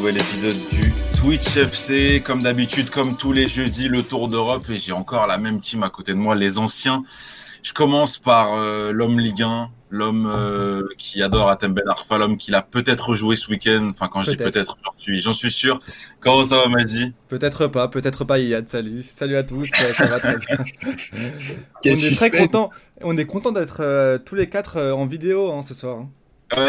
nouvel épisode du Twitch FC. Comme d'habitude, comme tous les jeudis, le Tour d'Europe. Et j'ai encore la même team à côté de moi, les anciens. Je commence par euh, l'homme Ligue 1, l'homme euh, qui adore Atem Ben Arfa, l'homme qui l'a peut-être joué ce week-end. Enfin, quand je dis peut-être, j'en suis, j'en suis sûr. Comment ça va, Madji Peut-être pas, peut-être pas, Yad. Salut, salut à tous. ça va très bien. on est très content. On est content d'être euh, tous les quatre en vidéo hein, ce soir. Hein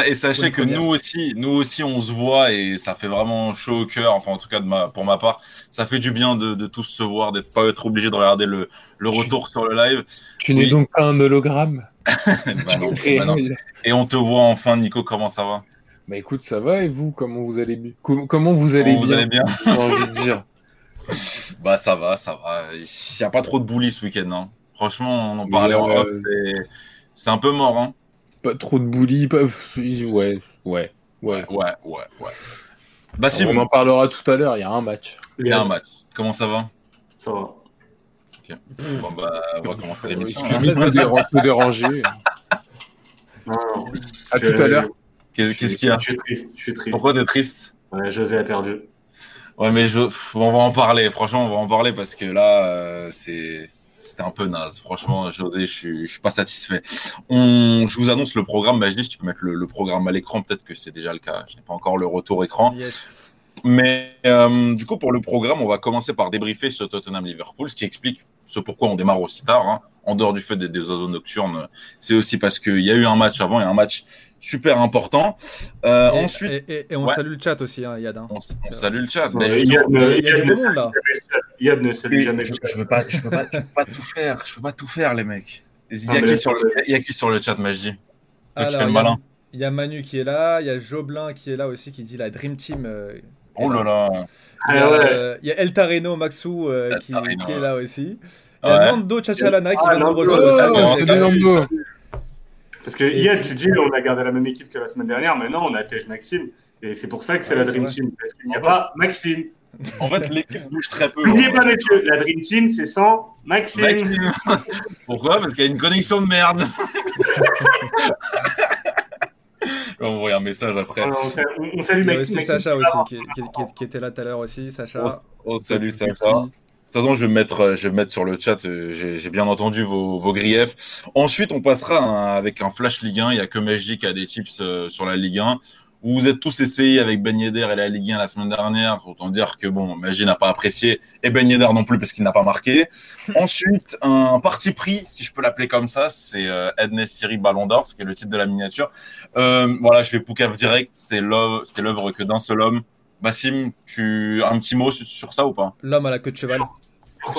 et sachez que nous aussi, nous aussi, on se voit et ça fait vraiment chaud au cœur. Enfin, en tout cas, de ma, pour ma part, ça fait du bien de, de tous se voir, d'être pas être obligé de regarder le, le retour sur le live. Tu n'es donc pas un hologramme? bah non, bah non. Et on te voit enfin, Nico. Comment ça va? Bah écoute, ça va. Et vous, comment vous allez bien Comment vous allez comment bien, vous allez bien? J'ai envie de dire. Bah ça va, ça va. Il n'y a pas trop de bullies ce week-end. Hein. Franchement, on en parlait en off. C'est un peu mort. Hein pas trop de bully. Pas... Ouais, ouais, ouais. Ouais, ouais, ouais. Bah, si, on en parlera tout à l'heure, il y a un match. Il y a un match. Comment ça va? Ça va. Ok. Bon, bah, on va commencer l'émission. Excuse-moi de déranger. Non, non. À tout à l'heure. Qu'est-ce qu'il y a? Je suis triste. Je suis triste. Pourquoi t'es triste? Ouais, José a perdu. Ouais, mais je... on va en parler. Franchement, on va en parler parce que là, euh, c'est c'était un peu naze. Franchement, José, je suis, je suis pas satisfait. On, je vous annonce le programme. Bah, je dis, si tu peux mettre le, le programme à l'écran, peut-être que c'est déjà le cas. Je n'ai pas encore le retour écran. Yes. Mais euh, du coup, pour le programme, on va commencer par débriefer ce Tottenham-Liverpool, ce qui explique ce pourquoi on démarre aussi tard. Hein. En dehors du fait des, des oiseaux nocturnes, c'est aussi parce qu'il y a eu un match avant et un match super important. Euh, Et, ensuite, et, et- et on Ouais. salue le chat aussi, hein, Yad. hein. on, on salue le chat. Ouais, Mais Yad justement, ne- Il y a Yad du ne- beau monde là. Yad ne salue jamais. je, je veux pas, je peux pas, je peux pas tout faire. Je peux pas tout faire, les mecs. Il y a, qui, sur le, il y a qui sur le chat, Majdi Alors, fais le il y a- malin. Il y a Manu qui est là, il y a Joblin qui est là aussi qui dit la Dream Team. euh, Oh là là. Il y a, Ah ouais. euh, il y a El Tareno Maxou euh, El qui, est là aussi. Il y a Ouais. Nando Chachalana qui Ah, vient de nous rejoindre. Oh, salut, salut Nando. Parce que Yad, tu dis, on a gardé la même équipe que la semaine dernière, mais non, on a Tej Maxime. Et c'est pour ça que c'est Ah, la Dream. Team. Parce qu'il n'y a pas Maxime. En fait, l'équipe bouge très peu. N'oubliez en pas, messieurs, la Dream Team, c'est sans Maxime. Maxime. Pourquoi? Parce qu'il y a une connexion de merde. On voit un message après. Alors, on, on- on salue Il y a Maxime. aussi Maxime, Sacha aussi qui, qui- qui- qui était là tout à l'heure aussi. Sacha. Oh, salut, Sacha. De toute façon, je vais me mettre, euh, je vais me mettre sur le chat. euh, J'ai j'ai bien entendu vos, vos griefs. Ensuite, on passera un- avec un flash Ligue 1. Il y a que qui a des tips euh, sur la Ligue 1. Vous vous êtes tous essayés avec Ben Yedder et la Ligue 1 la semaine dernière. Autant dire que bon, Mesji n'a pas apprécié et Ben Yedder non plus parce qu'il n'a pas marqué. Ensuite, un parti pris, si je peux l'appeler comme ça, c'est euh, Ednes Siri Ballon d'Or, ce qui est le titre de la miniature. Euh, voilà, je vais Poucave direct. C'est l'œuvre c'est l'œuvre que d'un seul homme. Bassim, tu un petit mot sur, sur ça ou pas? L'homme à la queue de cheval.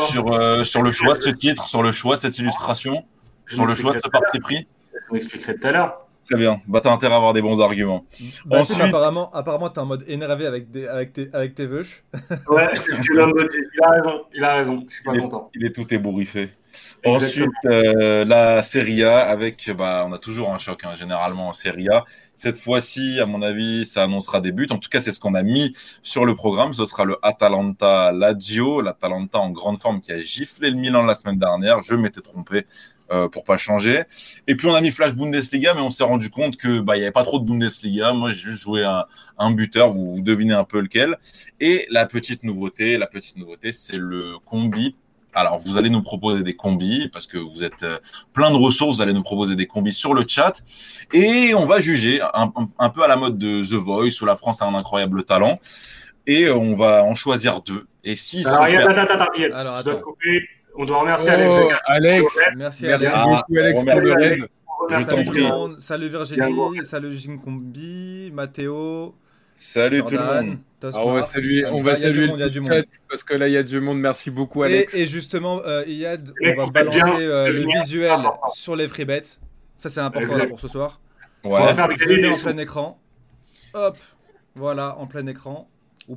Sur, euh, sur le choix de ce titre, sur le choix de cette illustration, Je sur le choix de ce parti pris. On expliquerait tout à l'heure. Très bien. Bah, t'as intérêt à avoir des bons arguments. Bassim, Ensuite- apparemment, apparemment t'es en mode énervé avec, des, avec, tes, avec tes veuches. Ouais, c'est ce que l'homme me dit. Il a raison. Il a raison. Je suis pas Il est, content. il est tout ébouriffé. Ensuite, euh, la Serie A avec, bah, on a toujours un choc hein, généralement en Serie A. Cette fois-ci, à mon avis, ça annoncera des buts. En tout cas, c'est ce qu'on a mis sur le programme. Ce sera le Atalanta Lazio, l'Atalanta en grande forme qui a giflé le Milan la semaine dernière. Je m'étais trompé euh, pour pas changer. Et puis on a mis Flash Bundesliga, mais on s'est rendu compte que bah il avait pas trop de Bundesliga. Moi, j'ai juste joué un, un buteur. Vous, vous devinez un peu lequel. Et la petite nouveauté, la petite nouveauté, c'est le combi alors, vous allez nous proposer des combis parce que vous êtes euh, plein de ressources. Vous allez nous proposer des combis sur le chat et on va juger un, peu à la mode de The Voice où la France a un incroyable talent et on va en choisir deux. Et si Alors, attends, attends, attends. Yad, Alors, je dois attends. couper. On doit remercier Alex. Oh, Jacquard. Alex, Merci, merci Alex. Ah, beaucoup Alex on pour le raid. Alex. Je t'en Salut, Virginie, salut Jinkombi, Mathéo, salut tout le Jordan, monde. Tosma. Alors, on va saluer, on va il y a du saluer monde, le du chat monde. parce que là il y a du monde. Merci beaucoup Et, Alex. et justement, euh, Iyad, on va balancer bien euh, le visuel Important. sur les free bets. Ça, c'est important là pour ce soir. On va Ouais. faire des en plein écran. Hop, voilà, en plein écran.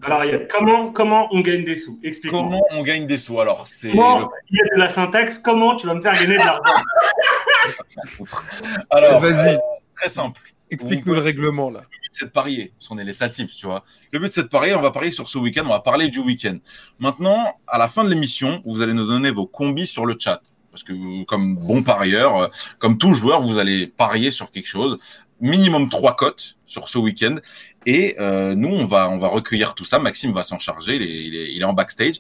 Alors. Yad, comment, comment on gagne des sous? Explique-moi. Comment on gagne des sous Alors, c'est Comment, le- il y a de la syntaxe, comment tu vas me faire gagner de l'argent? Alors Vas-y. euh, très simple. Explique-nous le règlement là. Le but, c'est de parier, parce qu'on est les satips, tu vois. Le but, c'est de parier, on va parier sur ce week-end, on va parler du week-end. Maintenant, à la fin de l'émission, vous allez nous donner vos combis sur le chat. parce que comme bon parieur, comme tout joueur, vous allez parier sur quelque chose, minimum trois cotes sur ce week-end. Et nous, on va, on va recueillir tout ça. Maxime va s'en charger, il est, il, est, il est en backstage.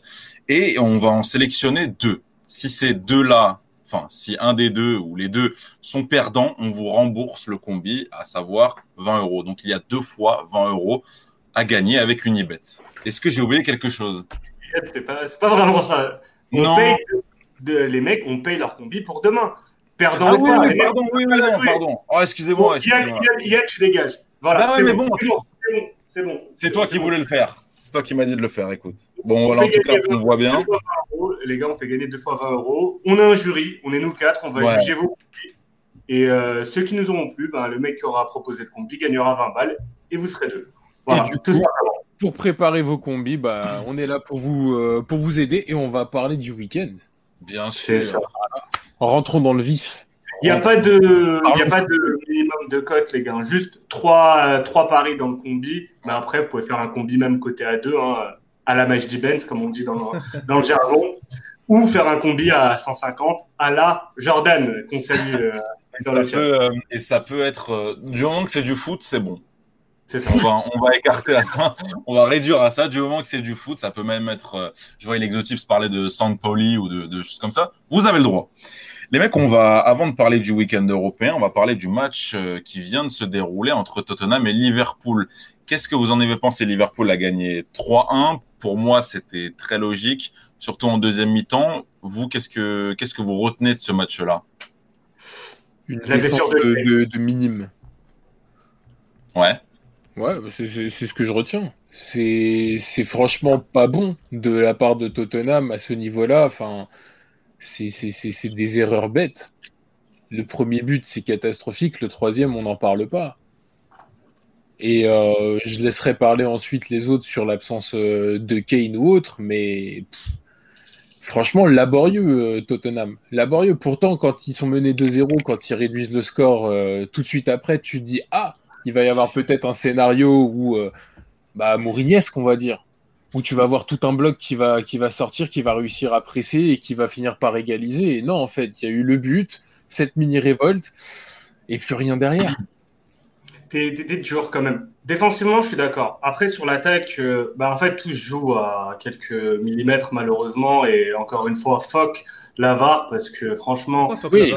Et on va en sélectionner deux. Si ces deux-là enfin, si un des deux ou les deux sont perdants, on vous rembourse le combi, à savoir 20 euros. Donc il y a deux fois 20 euros à gagner avec Unibet. Est-ce que j'ai oublié quelque chose? C'est pas, pas vraiment ça. On non. Paye les mecs, on paye leur combi pour demain. Perdant ah, oui, oui, pardon, oui, oui, non, pardon. Oh, excusez-moi. Yann, tu dégages. Voilà, ah, c'est bon. C'est bon. C'est toi qui voulais le faire. C'est toi qui m'as dit de le faire, écoute. Bon, voilà, en tout cas, on voit bien. Les gars, on fait gagner deux fois 20 euros. On a un jury, on est nous quatre, on va juger vos combis. Et euh, ceux qui nous auront plu, ben, le mec qui aura proposé le combi gagnera 20 balles et vous serez deux. Voilà, tout pour préparer vos combis, bah, on est là pour vous, euh, pour vous aider et on va parler du week-end. Bien sûr. Rentrons dans le vif. Il n'y a, pas de, y a pas de minimum de cote, les gars. Juste trois, trois paris dans le combi. Mais après, vous pouvez faire un combi même côté à deux, hein, à la Match Benz, comme on dit dans le, dans le jargon. Ou faire un combi à 150 à la Jordan, qu'on salue euh, dans le chat. Euh, et ça peut être, euh, du moment que c'est du foot, c'est bon. C'est ça. On va, on va, écarter à ça. On va réduire à ça. Du moment que c'est du foot, ça peut même être. je vois l'exotype parler de San Pauli ou de, de, choses comme ça. Vous avez le droit. Les mecs, on va, avant de parler du week-end européen, on va parler du match euh, qui vient de se dérouler entre Tottenham et Liverpool. Qu'est-ce que vous en avez pensé? Liverpool a gagné 3-1. Pour moi, c'était très logique, surtout en deuxième mi-temps. Vous, qu'est-ce que, qu'est-ce que vous retenez de ce match-là? Une défense de, de, minime. Ouais. Ouais, bah, c'est ce que je retiens. C'est franchement pas bon de la part de Tottenham à ce niveau-là. Enfin, c'est des erreurs bêtes. Le premier but, c'est catastrophique. Le troisième, on n'en parle pas. Et euh, je laisserai parler ensuite les autres sur l'absence euh, de Kane ou autre, mais franchement, laborieux, euh, Tottenham. Laborieux. Pourtant, quand ils sont menés 2-0, quand ils réduisent le score tout de suite après, tu dis Ah, il va y avoir peut-être un scénario où, bah, Mourignesque, on va dire où tu vas voir tout un bloc qui va, qui va sortir, qui va réussir à presser et qui va finir par égaliser. Et non, en fait, il y a eu le but, cette mini-révolte, et plus rien derrière. T'es dur quand même. Défensivement, je suis d'accord. Après, sur l'attaque, euh, bah, en fait, tout se joue à quelques millimètres, malheureusement. Et encore une fois, fuck l'avare, parce que franchement, oui,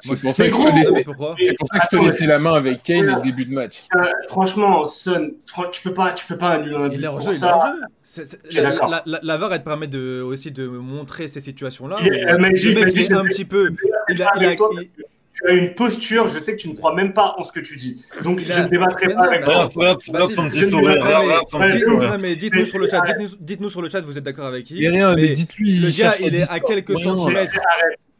c'est pour, ça que, je te laissais, pour ça que je te laissais la main avec Kane au début de match. franchement, Son, tu peux pas, tu peux pas annuler un Il est en jeu, il est en jeu. La, la, la, VAR, elle te permet de, aussi de montrer ces situations-là. Le un petit peu. Il a, il a, tu as une posture, je sais que tu ne crois même pas en ce que tu dis. Donc je ne débattrai pas avec toi. Regarde son petit sourire. Mais dites-nous sur le chat, dites-nous sur le chat, vous êtes d'accord avec qui? Il rien, mais dites-lui. Le gars, il est à quelques centimètres.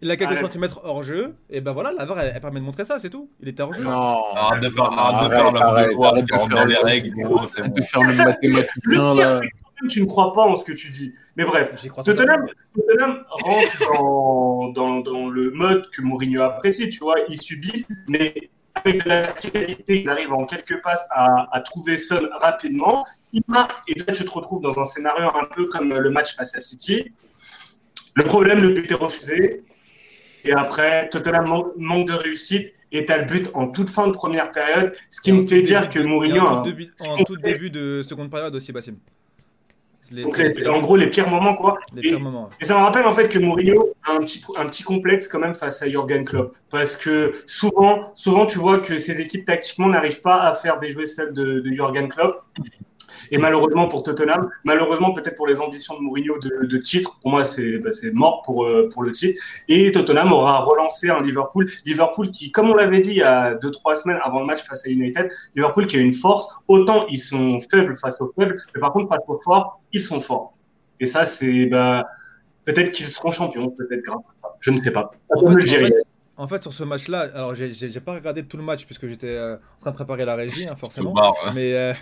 Il a quelques centimètres hors jeu, et ben voilà, la VAR elle, permet de montrer ça, c'est tout. Il était hors jeu. Non, arrête de faire, arrête de faire le les règles. De faire le mathématicien là tu ne crois pas en ce que tu dis. Mais bref, Tottenham, Tottenham rentre dans, dans, le mode que Mourinho apprécie, tu vois. Ils subissent, mais avec de la verticalité, ils arrivent en quelques passes à, à trouver Son rapidement. Ils marquent, et là, tu te retrouves dans un scénario un peu comme le match face à City. Le problème, le but est refusé. Et après, Tottenham manque de réussite et tu as le but en toute fin de première période, ce qui me fait dire que Mourinho. En tout, tout début de seconde période aussi, Bassim. Donc en gros, les pires moments, quoi. et, ça me rappelle en fait que Mourinho a un petit, un petit complexe quand même face à Jurgen Klopp. Parce que souvent, souvent tu vois que ces équipes tactiquement n'arrivent pas à faire déjouer celles de, de Jurgen Klopp. Et malheureusement pour Tottenham, malheureusement peut-être pour les ambitions de Mourinho de, de titre, pour moi c'est bah, mort pour, euh, pour le titre. Et Tottenham aura relancé un Liverpool, Liverpool qui, comme on l'avait dit il y a deux trois semaines avant le match face à United, Liverpool qui a une force. Autant ils sont faibles face aux faibles, mais par contre face aux forts, ils sont forts. Et ça c'est bah, peut-être qu'ils seront champions, peut-être grâce à ça. Je ne sais pas. En fait, sur ce match-là, alors j'ai pas regardé tout le match puisque j'étais euh, en train de préparer la régie, hein, forcément. Mais, euh,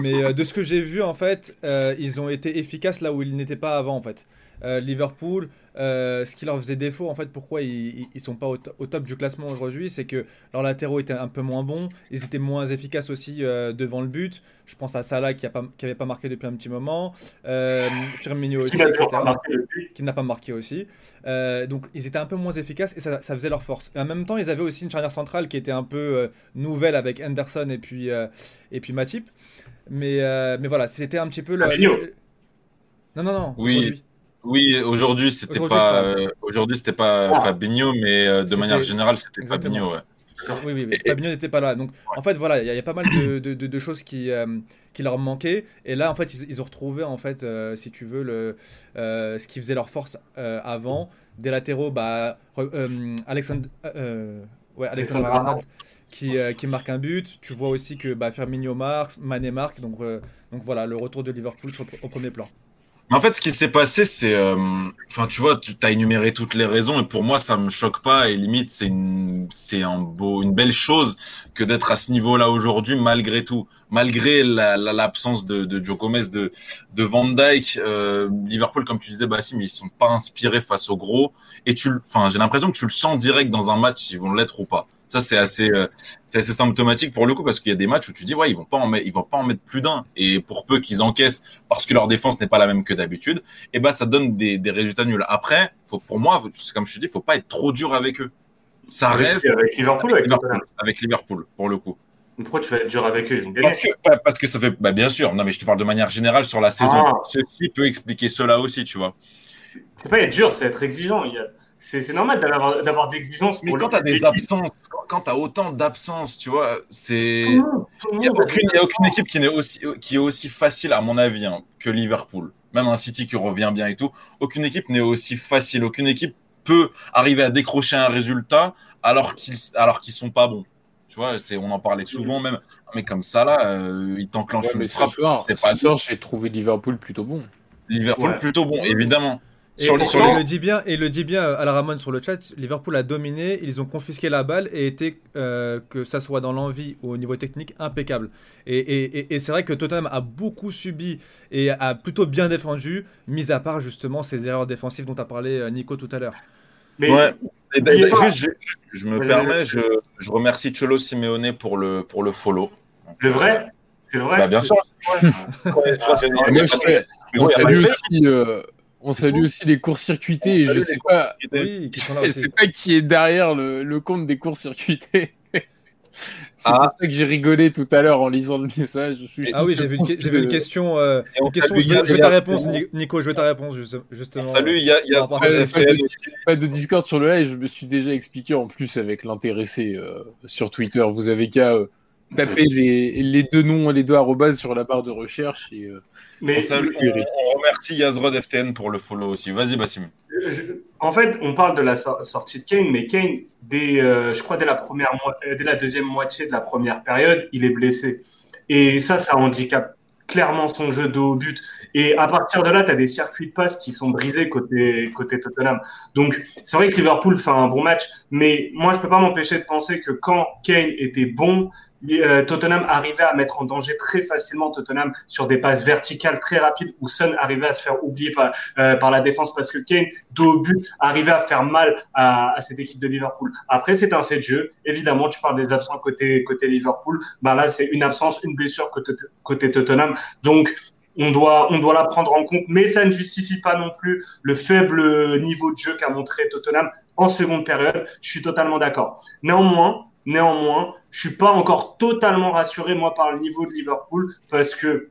mais euh, de ce que j'ai vu, en fait, ils ont été efficaces là où ils n'étaient pas avant, en fait. Liverpool, ce qui leur faisait défaut, en fait, pourquoi ils, ils sont pas au, top du classement aujourd'hui, c'est que leurs latéraux étaient un peu moins bons, ils étaient moins efficaces aussi devant le but. Je pense à Salah qui, a pas, qui marqué depuis un petit moment, Firmino aussi, etc qui n'a pas marqué aussi. Euh, donc ils étaient un peu moins efficaces et ça, faisait leur force. Et en même temps, ils avaient aussi une charnière centrale qui était un peu euh, nouvelle avec Anderson et puis, et puis Matip. Mais, mais voilà, c'était un petit peu le. Non, non, non. Oui. Oui, aujourd'hui c'était pas, aujourd'hui c'était pas ah. Fabinho, mais de manière générale c'était Fabinho. Ouais. Oui, oui, mais Fabinho n'était pas là. Donc, en fait, voilà, il y, a pas mal de, de, de choses qui, euh, qui leur manquaient. Et là, en fait, ils, ont retrouvé, en fait, euh, si tu veux, le, euh, ce qui faisait leur force avant. Des latéraux, bah, Alexandre, ouais, Alexandre Arnold qui, qui marque un but. Tu vois aussi que bah, Firmino marque, Mané marque. Donc, donc voilà, le retour de Liverpool au premier plan. En fait, ce qui s'est passé, c'est, euh, enfin, tu vois, tu as énuméré toutes les raisons, et pour moi, ça me choque pas, et limite, c'est une, c'est un beau, une belle chose que d'être à ce niveau-là aujourd'hui, malgré tout, malgré l'absence de, de Joe Gomez, de, de Van Dyke, euh, Liverpool, comme tu disais, Bassim, ils sont pas inspirés face au gros, et tu, enfin, j'ai l'impression que tu le sens direct dans un match, s'ils vont l'être ou pas. Ça, c'est assez, euh, c'est assez symptomatique pour le coup parce qu'il y a des matchs où tu dis, ouais, ils vont pas en mettre, ils vont pas en mettre plus d'un. Et pour peu qu'ils encaissent parce que leur défense n'est pas la même que d'habitude, et eh ben, ça donne des, des résultats nuls. Après, faut, pour moi, comme je te dis, faut pas être trop dur avec eux. Ça reste. Avec Liverpool avec, Liverpool, avec Liverpool, pour le coup. Pourquoi tu vas être dur avec eux? Ils ont parce, que, parce que ça fait. Bah, bien sûr, non, mais je te parle de manière générale sur la saison. Ah. Ceci peut expliquer cela aussi, tu vois. C'est pas être dur, c'est être exigeant. C'est normal d'avoir d'exigences. Mais quand tu as des absences, quand tu as autant d'absences, tu vois, c'est. Il n'y a, aucune, a aucune équipe qui est, aussi, qui est aussi facile, à mon avis, hein, que Liverpool. Même un City qui revient bien et tout. Aucune équipe n'est aussi facile. Aucune équipe peut arriver à décrocher un résultat alors qu'ils alors qu'ils sont pas bons. Tu vois, on en parlait souvent même. Mais comme ça, là, euh, il t'enclenche une frappe. Ce soir, pas soir j'ai trouvé Liverpool plutôt bon. Liverpool plutôt bon, évidemment. Et, le dit bien, et le dit bien à la Ramon sur le chat, Liverpool a dominé, ils ont confisqué la balle et été, euh, que ça soit dans l'envie ou au niveau technique, impeccable. Et, et c'est vrai que Tottenham a beaucoup subi et a plutôt bien défendu, mis à part justement ces erreurs défensives dont a parlé euh, Nico tout à l'heure. Mais ouais. Juste, je, me permets, je, je, remercie Cholo Simeone pour le, pour le follow. Le vrai? C'est vrai? Bah, Bien sûr. on salue aussi. Euh, on salue aussi les courts-circuités. je sais pas, sais pas qui est derrière le, compte des courts-circuités. C'est pour ah. ça que j'ai rigolé tout à l'heure en lisant le message. ah oui, j'ai vu, une, question. Euh, je, veux ta réponse, Nico. Je veux ta réponse justement. Salut, il y a, y a pas, de, Discord sur le live. Je me suis déjà expliqué en plus avec l'intéressé euh, sur Twitter. Vous avez qu'à euh, taper les, deux noms, les deux arrobas sur la barre de recherche. Et, euh, Mais on, remercie Yazrod FTN pour le follow aussi. Vas-y, Bassim. En fait, on parle de la sortie de Kane, mais Kane, dès, euh, je crois dès la, première, euh, dès la deuxième moitié de la première période, il est blessé. Et ça, ça handicape clairement son jeu de haut but. Et à partir de là, tu as des circuits de passe qui sont brisés côté, côté Tottenham. Donc, c'est vrai que Liverpool fait un bon match, mais moi, je peux pas m'empêcher de penser que quand Kane était bon, Tottenham arrivait à mettre en danger très facilement Tottenham sur des passes verticales très rapides où Son arrivait à se faire oublier par, euh, par la défense parce que Kane, dos but, arrivait à faire mal à, à, cette équipe de Liverpool. Après, c'est un fait de jeu. Évidemment, tu parles des absents côté, côté Liverpool. Ben là, c'est une absence, une blessure côté, côté Tottenham. Donc, on doit, on doit la prendre en compte, mais ça ne justifie pas non plus le faible niveau de jeu qu'a montré Tottenham en seconde période. Je suis totalement d'accord. Néanmoins, Néanmoins, je suis pas encore totalement rassuré, moi, par le niveau de Liverpool, parce que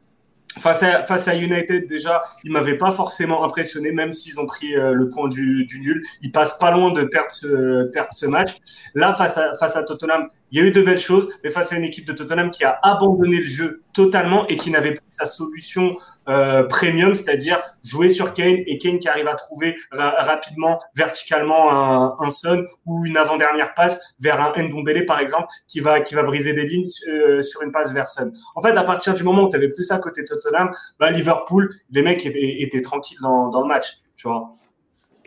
face à, face à United, déjà, ils m'avaient pas forcément impressionné, même s'ils ont pris euh, le point du, du, nul. Ils passent pas loin de perdre ce, perdre ce match. Là, face à, face à Tottenham, il y a eu de belles choses, mais face à une équipe de Tottenham qui a abandonné le jeu totalement et qui n'avait pas sa solution euh, premium, c'est-à-dire jouer sur Kane et Kane qui arrive à trouver rapidement, verticalement un, un Son ou une avant-dernière passe vers un Ndombele par exemple qui va qui va briser des lignes euh, sur une passe vers Son. En fait, à partir du moment où tu avais plus ça côté Tottenham, bah, Liverpool, les mecs étaient, tranquilles dans, dans le match, tu vois.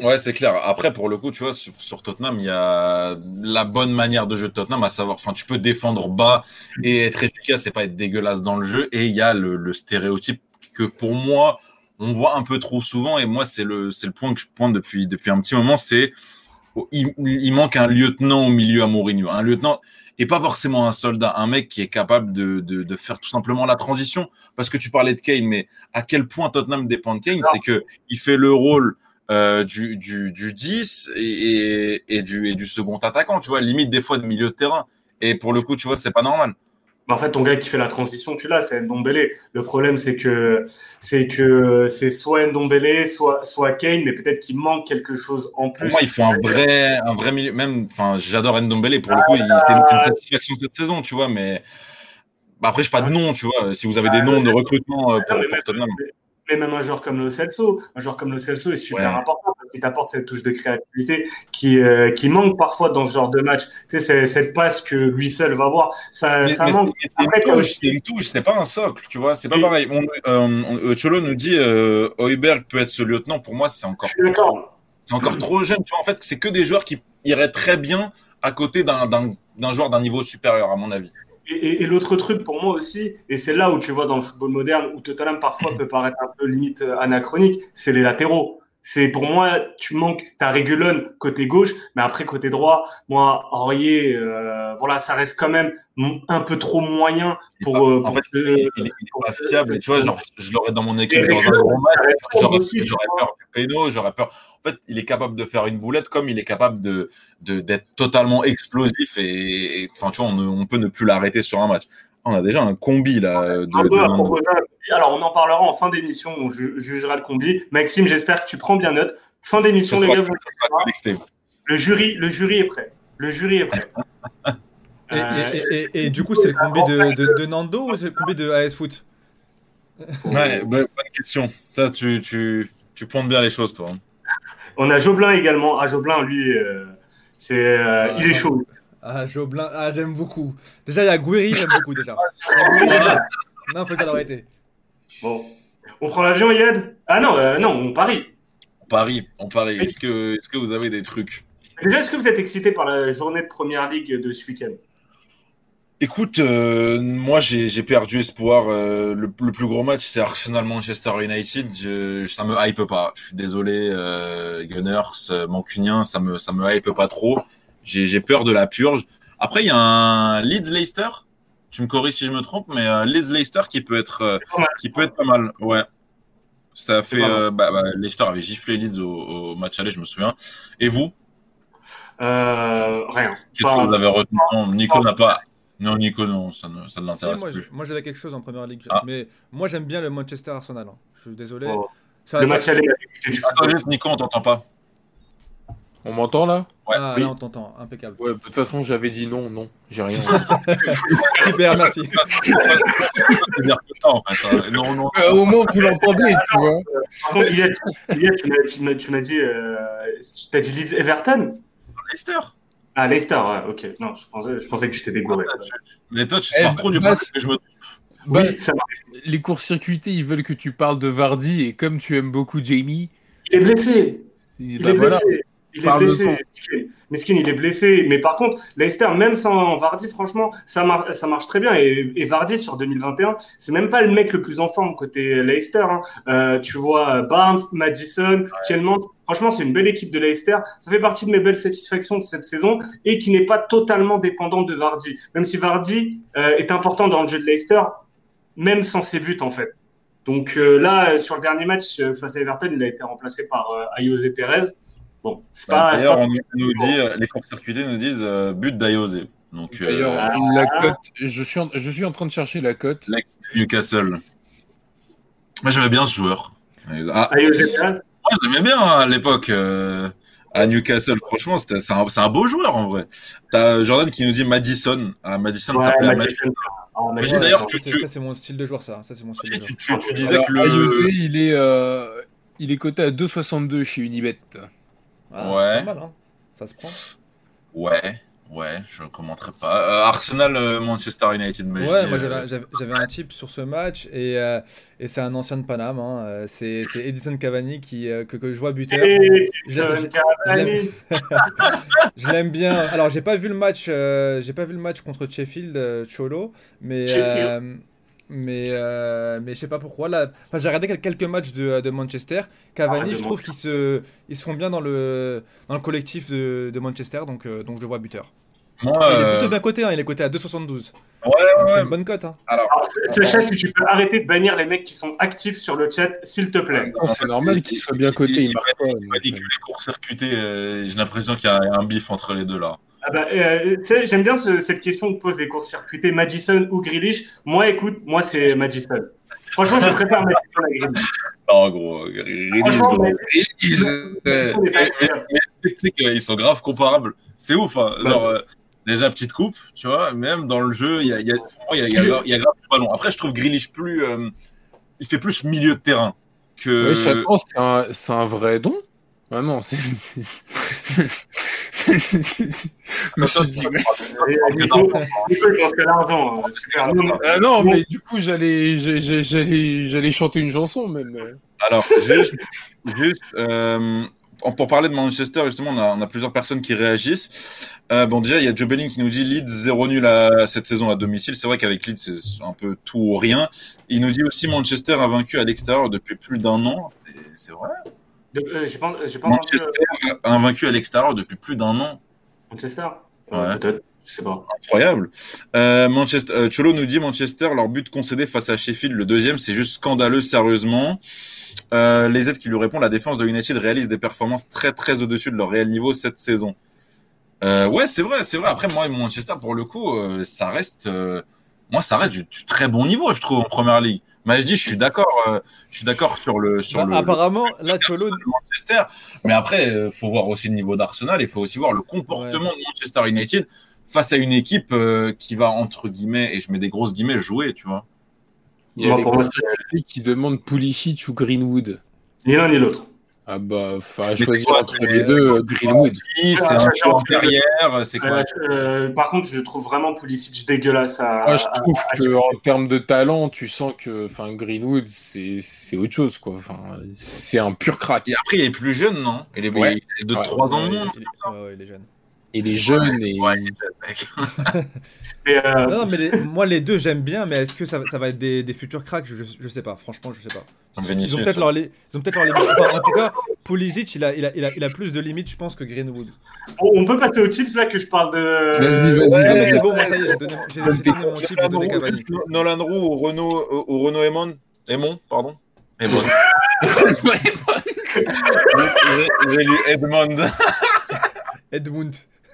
Ouais, c'est clair. Après, pour le coup, tu vois, sur, Tottenham, il y a la bonne manière de jeu de Tottenham, à savoir, enfin, tu peux défendre bas et être efficace et pas être dégueulasse dans le jeu. Et il y a le stéréotype que pour moi, on voit un peu trop souvent. Et moi, c'est le, le point que je pointe depuis, depuis un petit moment. C'est il, il, manque un lieutenant au milieu à Mourinho. Un lieutenant et pas forcément un soldat, un mec qui est capable de, de, faire tout simplement la transition. Parce que tu parlais de Kane, mais à quel point Tottenham dépend de Kane, c'est que il fait le rôle du, du, du 10 et, et, du, et du second attaquant, tu vois, limite des fois de milieu de terrain. Et pour le coup, tu vois, c'est pas normal. En fait, ton gars qui fait la transition, tu l'as, c'est Ndombele. Le problème, c'est que c'est que c'est soit Ndombele, soit soit Kane, mais peut-être qu'il manque quelque chose en plus. Pour moi, il faut un vrai un vrai milieu. Même, enfin, j'adore Ndombele. Pour le coup, c'est une, une, satisfaction cette saison, tu vois. Mais après, je pas de nom, tu vois. Si vous avez des noms de recrutement euh, pour, pour Tottenham mais même un joueur comme le Celso, un joueur comme le Celso est super important parce qu'il t'apporte cette touche de créativité qui, euh, qui manque parfois dans ce genre de match. Tu sais, c'est cette passe que lui seul va voir. Ça, ça manque. C'est une, touche, c'est pas un socle, tu vois. C'est pas pareil. Euh, Cholo nous dit euh, Heuberg peut être ce lieutenant. Pour moi, c'est encore, c'est encore trop jeune. Tu vois, en fait, c'est que des joueurs qui iraient très bien à côté d'un joueur d'un niveau supérieur, à mon avis. Et, l'autre truc pour moi aussi, et c'est là où tu vois dans le football moderne, où Tottenham parfois peut paraître un peu limite euh, anachronique, c'est les latéraux. C'est pour moi, tu manques, ta Régulon côté gauche, mais après côté droit, moi, Aurier, euh, voilà, ça reste quand même un peu trop moyen pour. Euh, en fait, il, est, pas fiable. tu vois, genre, je l'aurais dans mon équipe dans un gros match. J'aurais peur du péno, j'aurais peur. En fait, il est capable de faire une boulette comme il est capable de d'être totalement explosif et, enfin, tu vois, on, on, peut ne plus l'arrêter sur un match. On a déjà un combi là. De, Alors, on en parlera en fin d'émission. On jugera le combi. Maxime, j'espère que tu prends bien note. Fin d'émission, les gars. Le jury, le jury est prêt. Le jury est prêt. et, du coup, c'est le combi de, de, Nando ou c'est le combi de AS Foot? Ouais, bonne question. tu, tu, tu pointes bien les choses, toi. Hein. On a Joblin également. Ah, Joblin, lui, euh, c'est, euh, il est chaud. Ah, Joblin, ah, j'aime beaucoup. Déjà, il y a Guiri, j'aime beaucoup déjà. non, faut pas arrêter. Bon. On prend l'avion, Yad Ah non, euh, non, on parie. On parie, on parie. Est-ce que, est que vous avez des trucs? Déjà, est-ce que vous êtes excité par la journée de première ligue de ce week-end Écoute, euh, moi j'ai perdu espoir. Euh, le, plus gros match, c'est Arsenal-Manchester United. Je, ça me hype pas. Je suis désolé, euh, Gunners, Mancunien, ça me ça me hype pas trop. J'ai peur de la purge. Après, il y a un Leeds-Leicester. Tu me corriges si je me trompe, mais Leeds-Leicester qui peut être qui peut être pas mal. Ouais. Ça a fait. Bah, bah, Leicester avait giflé Leeds au, match aller, je me souviens. Et vous? Rien. Qu'est-ce que vous avez retenu? Nico n'a pas non, Nico, non, ça ne, ça ne l'intéresse plus. moi, j'avais quelque chose en première ligue. Ah. Mais moi, j'aime bien le Manchester Arsenal. Hein. Je suis désolé. Oh. le match aller, Attends, juste, Nico, on t'entend pas. On m'entend là? Ouais, ah, là, on t'entend. Impeccable. Ouais, de toute façon, j'avais dit non, non. J'ai rien. Super, merci. non, non. Euh, au moins, vous l'entendez, tu vois. Par contre, tu m'as dit, euh, tu as dit Leeds Everton? Leicester. Ah, Leicester, ouais, ok. Non, je pensais, je pensais que tu t'étais dégouré. Mais toi, tu te eh, trop du bah, que je me. Oui, ça les cours circuités, ils veulent que tu parles de Vardy et comme tu aimes beaucoup Jamie. Il est blessé. Il, bah, est blessé. Il est blessé. Meskin, il est blessé. Mais par contre, Leicester, même sans Vardy, franchement, ça, ça marche très bien. Et, Vardy, sur 2021, c'est même pas le mec le plus en forme côté Leicester. Hein. Euh, tu vois Barnes, Madison, ouais. Franchement, c'est une belle équipe de Leicester. Ça fait partie de mes belles satisfactions de cette saison et qui n'est pas totalement dépendante de Vardy. Même si Vardy euh, est important dans le jeu de Leicester, même sans ses buts, en fait. Donc euh, là, sur le dernier match face à Everton, il a été remplacé par Ayose Perez. Bon, c'est bah, pas. D'ailleurs, on nous dit, les courts-circuités nous disent euh, but d'Ayose. Donc, D'ailleurs, euh, la cote, je suis, en, je suis en train de chercher la cote. Newcastle. Moi, j'aimais bien ce joueur. Ah, moi, j'aimais bien à l'époque. Euh, à Newcastle, franchement, c'est un, un, beau joueur en vrai. T'as Jordan qui nous dit Madison. Ah, Madison, ouais, ça Madison. D'ailleurs, c'est mon style de joueur, ça. ça mon style de tu, tu, tu, disais que le. il est, euh, il est coté à 2,62 chez Unibet. Ah, ouais. Pas mal, hein. Ça se prend. Ouais. Ouais, je ne commenterai pas. Euh, Arsenal, euh, Manchester United. Mais ouais, moi euh, j'avais un type sur ce match et, et c'est un ancien de Paname. Hein. C'est Edison Cavani qui, que, que, je vois buteur. je l'aime bien. Alors j'ai pas vu le match, j'ai pas vu le match contre Sheffield, Cholo, mais. Mais, euh, mais je sais pas pourquoi. Là, j'ai regardé quelques matchs de, de Manchester. Cavani, ah, je trouve qu'ils se, ils se font bien dans le, dans le collectif de, de Manchester, donc, euh, donc je le vois buteur. il est plutôt euh, bien coté, hein, il est coté à 2,72. Ouais, ouais, C'est une bonne cote. Hein. Alors, Sacha, si tu peux arrêter de bannir les mecs qui sont actifs sur le chat, s'il te plaît. C'est normal qu'ils soient bien cotés. Il, m'a dit que les courts-circuités, euh, j'ai l'impression qu'il y a un bif entre les deux là. Ah bah, euh, J'aime bien cette question que posent les courts-circuités, Madison ou Grealish. Moi, écoute, moi, c'est Madison. Franchement, je préfère Madison à Grealish. Non, gros, Grealish, sais qu'ils sont grave comparables. C'est ouf. Hein. Genre, euh, déjà, petite coupe, tu vois, même dans le jeu, il y a, y, a, y, a, y, a, y a grave ballon. Après, je trouve Grealish plus. Euh, il fait plus milieu de terrain que. Oui, je pense que c'est un, un vrai don. Ah non, c'est. je me suis dit, l'argent, super. Ah non, mais du coup, j'allais, j'allais, j'allais chanter une chanson même. Alors, juste, juste euh, pour parler de Manchester, justement, on a, on a plusieurs personnes qui réagissent. Euh, bon, déjà, il y a Joe Belling qui nous dit Leeds 0 nul à, cette saison à domicile. C'est vrai qu'avec Leeds, c'est un peu tout ou rien. Il nous dit aussi Manchester a vaincu à l'extérieur depuis plus d'un an. C'est vrai? Euh, pas, pas Manchester a vaincu à l'extérieur depuis plus d'un an. Manchester? Ouais. Peut-être. Je sais pas. Incroyable. Euh, Manchester, euh, Cholo nous dit Manchester, leur but concédé face à Sheffield, le deuxième, c'est juste scandaleux, sérieusement. Euh, les aides qui lui répondent, la défense de United réalise des performances très très au-dessus de leur réel niveau cette saison. Euh, ouais, c'est vrai, c'est vrai. Après, moi, Manchester, pour le coup, euh, ça reste, euh, moi, ça reste du, du, très bon niveau, je trouve, en première ligue. Mais je dis, je suis d'accord, euh, je suis d'accord sur le sur bah, le. Apparemment, le, là, Cholo. Manchester, mais après, il faut voir aussi le niveau d'Arsenal. Il faut aussi voir le comportement ouais. de Manchester United face à une équipe qui va entre guillemets, et je mets des grosses guillemets, jouer, tu vois. Il y a Moi, des qui demandent Pulisic ou Greenwood. Ni l'un ni l'autre. Ah bah, enfin, choisir entre les deux, euh, Greenwood. C'est un choix en carrière, c'est quoi euh, Par contre, je trouve vraiment Pulisic dégueulasse. À, Moi, je trouve qu'en termes de talent, tu sens que enfin, Greenwood, c'est autre chose. quoi. Enfin, c'est un pur crack. Et après, il est plus jeune, non? Il est ouais. de 3 ouais. ans de moins. Ouais, il est jeune. Et les jeunes. Et... Ouais, il est jeune, mec. mais euh... Non, mais les, moi, les deux, j'aime bien, mais est-ce que ça, ça, va être des, des futurs cracks? Je, je, sais pas, franchement, je sais pas. Ils ont peut-être leur, li... peut leur limite. Enfin, en tout cas, Pulisic, il a, il, a, il, a, il a plus de limites, je pense, que Greenwood. Bon, on peut passer aux chips là que je parle de. Vas-y, vas-y. Ouais, c'est bon, moi, ça y est, j'ai donné, donné mon chip, j'ai donné Cavani. Nolan Roux ou Renault, ou Renault Aymon? Aymon, pardon? Aymon. J'ai lu Edmond. Edmund.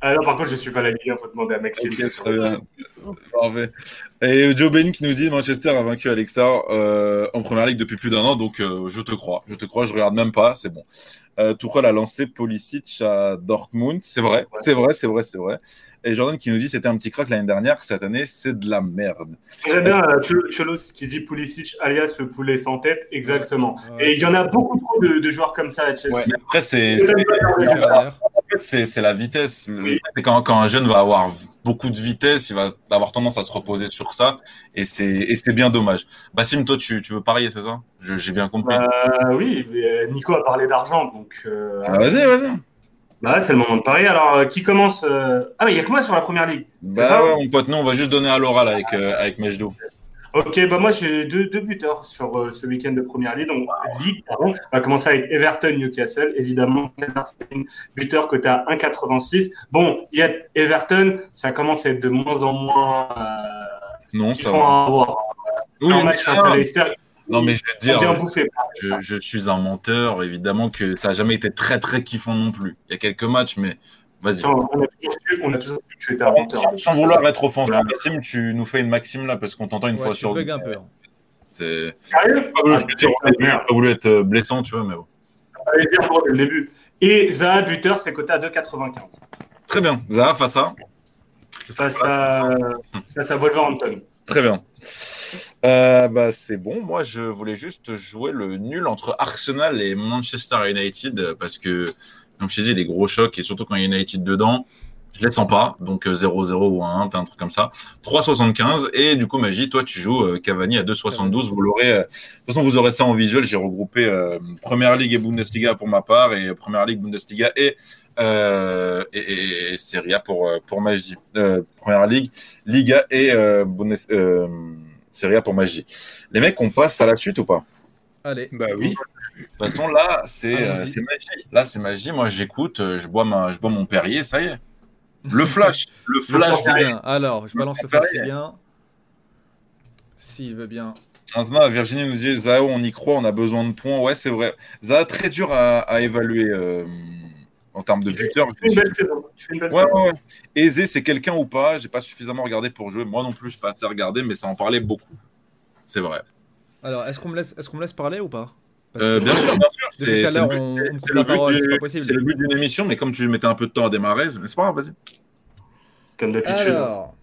Ah non, par contre, je ne suis pas la Ligue 1, faut demander à Maxime. Okay, très bien. Parfait. Et Joe Benny qui nous dit Manchester a vaincu à l'extérieur euh, en première ligue depuis plus d'un an, donc euh, je te crois. Je te crois, je regarde même pas, c'est bon. Euh, Tuchel a lancé Pulisic à Dortmund, c'est vrai, ouais. c'est vrai, c'est vrai, c'est vrai. Et Jordan qui nous dit c'était un petit crack l'année dernière, cette année c'est de la merde. J'aime bien euh, Cholos qui dit Pulisic alias le poulet sans tête, exactement. Ouais. Et il y en a beaucoup trop de, de joueurs comme ça à Chelsea. Ouais. Après c'est c'est la vitesse. Oui. Quand, quand un jeune va avoir beaucoup de vitesse, il va avoir tendance à se reposer sur ça, et c'est bien dommage. Bassim, toi, tu, tu veux parier, c'est ça? J'ai bien compris. Euh, oui, mais Nico a parlé d'argent, donc. Euh... Ah, vas-y, vas-y. Bah, c'est le moment de parier. Alors, euh, qui commence euh... Ah, mais il y a que moi sur la première ligue. Bah, ça? ouais, mon pote, nous, on va juste donner à l'oral avec, euh, avec Mejdo. Ok, bah moi j'ai deux, deux, buteurs sur euh, ce week-end de première ligue. Donc, ligue, pardon. On va commencer avec Everton Newcastle. Évidemment, buteur côté à 1,86. Bon, il y a Everton, ça commence à être de moins en moins. Euh, non, ça va. Avoir. Oui, un match face à Leicester. Non, mais je te dire, je, je, suis un menteur. Évidemment que ça n'a jamais été très très kiffant non plus. Il y a quelques matchs, mais Vas-y. On, a toujours, on a toujours su que tu étais un menteur. Sans, sans vouloir être offensif, voilà. Maxime, tu nous fais une Maxime là parce qu'on t'entend une ouais, fois sur deux. un peu. C'est. Sérieux pas, voulu, ah, pas, pas voulu être blessant, tu vois, mais bon. Allez dire pour le début. Et Zaha, buteur, c'est coté à 2,95. Très bien. Zaha face à Face à, face à Wolverhampton. Très bien. Euh, bah, c'est bon. Moi, je voulais juste jouer le nul entre Arsenal et Manchester United parce que comme je t'ai dit, les gros chocs, et surtout quand il y a United dedans, je les sens pas. Donc 0-0 ou 1, t'as un truc comme ça. 3,75. Et du coup, Magie, toi, tu joues euh, Cavani à 2,72. Vous l'aurez. Euh... De toute façon, vous aurez ça en visuel. J'ai regroupé euh, Première Ligue et Bundesliga pour ma part, et Première Ligue, Bundesliga et, euh, et, et, et, Serie A pour, pour Magie. Première Ligue, Liga et Bundes, Serie A pour Magie. Les mecs, on passe à la suite ou pas? Allez. Bah oui. De toute façon, là, c'est euh, magie. Là, c'est magie. Moi, j'écoute, je bois ma, je bois mon Perrier, ça y est. Le flash, le flash. bien. Alors, je balance le flash bien. S'il veut bien. Maintenant, Virginie nous dit Zao, on y croit, on a besoin de points. Ouais, c'est vrai. Zao, très dur à, évaluer euh, en termes de buteur. Il fait une belle saison. ouais, Aisé, c'est quelqu'un ou pas? J'ai pas suffisamment regardé pour jouer. Moi non plus, je pas assez regardé, mais ça en parlait beaucoup. C'est vrai. Alors, est-ce qu'on me, laisse, est qu'on me laisse parler ou pas? Euh, bien sûr, bien sûr. C'est le, but d'une émission, mais comme tu mettais un peu de temps à démarrer, c'est pas grave, vas-y. Comme d'habitude. Alors,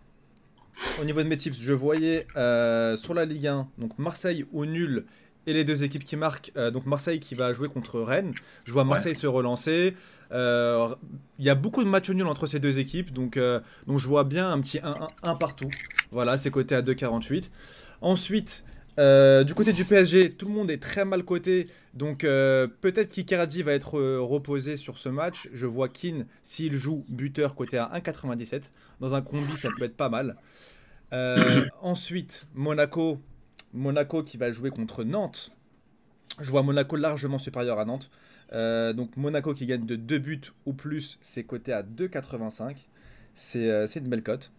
au niveau de mes tips, je voyais euh, sur la Ligue 1, donc Marseille au nul et les deux équipes qui marquent. Euh, donc Marseille qui va jouer contre Rennes. Je vois Marseille se relancer. Il y a beaucoup de matchs nuls entre ces deux équipes, donc, donc je vois bien un petit 1-1 partout. Voilà, c'est coté à 2,48. Ensuite, euh, du côté du PSG, tout le monde est très mal coté, donc euh, peut-être qu'Icardi va être euh, reposé sur ce match. Je vois Keane, s'il joue buteur côté à 1,97. Dans un combi, ça peut être pas mal. ensuite, Monaco, Monaco qui va jouer contre Nantes. Je vois Monaco largement supérieur à Nantes. donc Monaco qui gagne de 2 buts ou plus, c'est coté à 2,85. C'est une belle cote.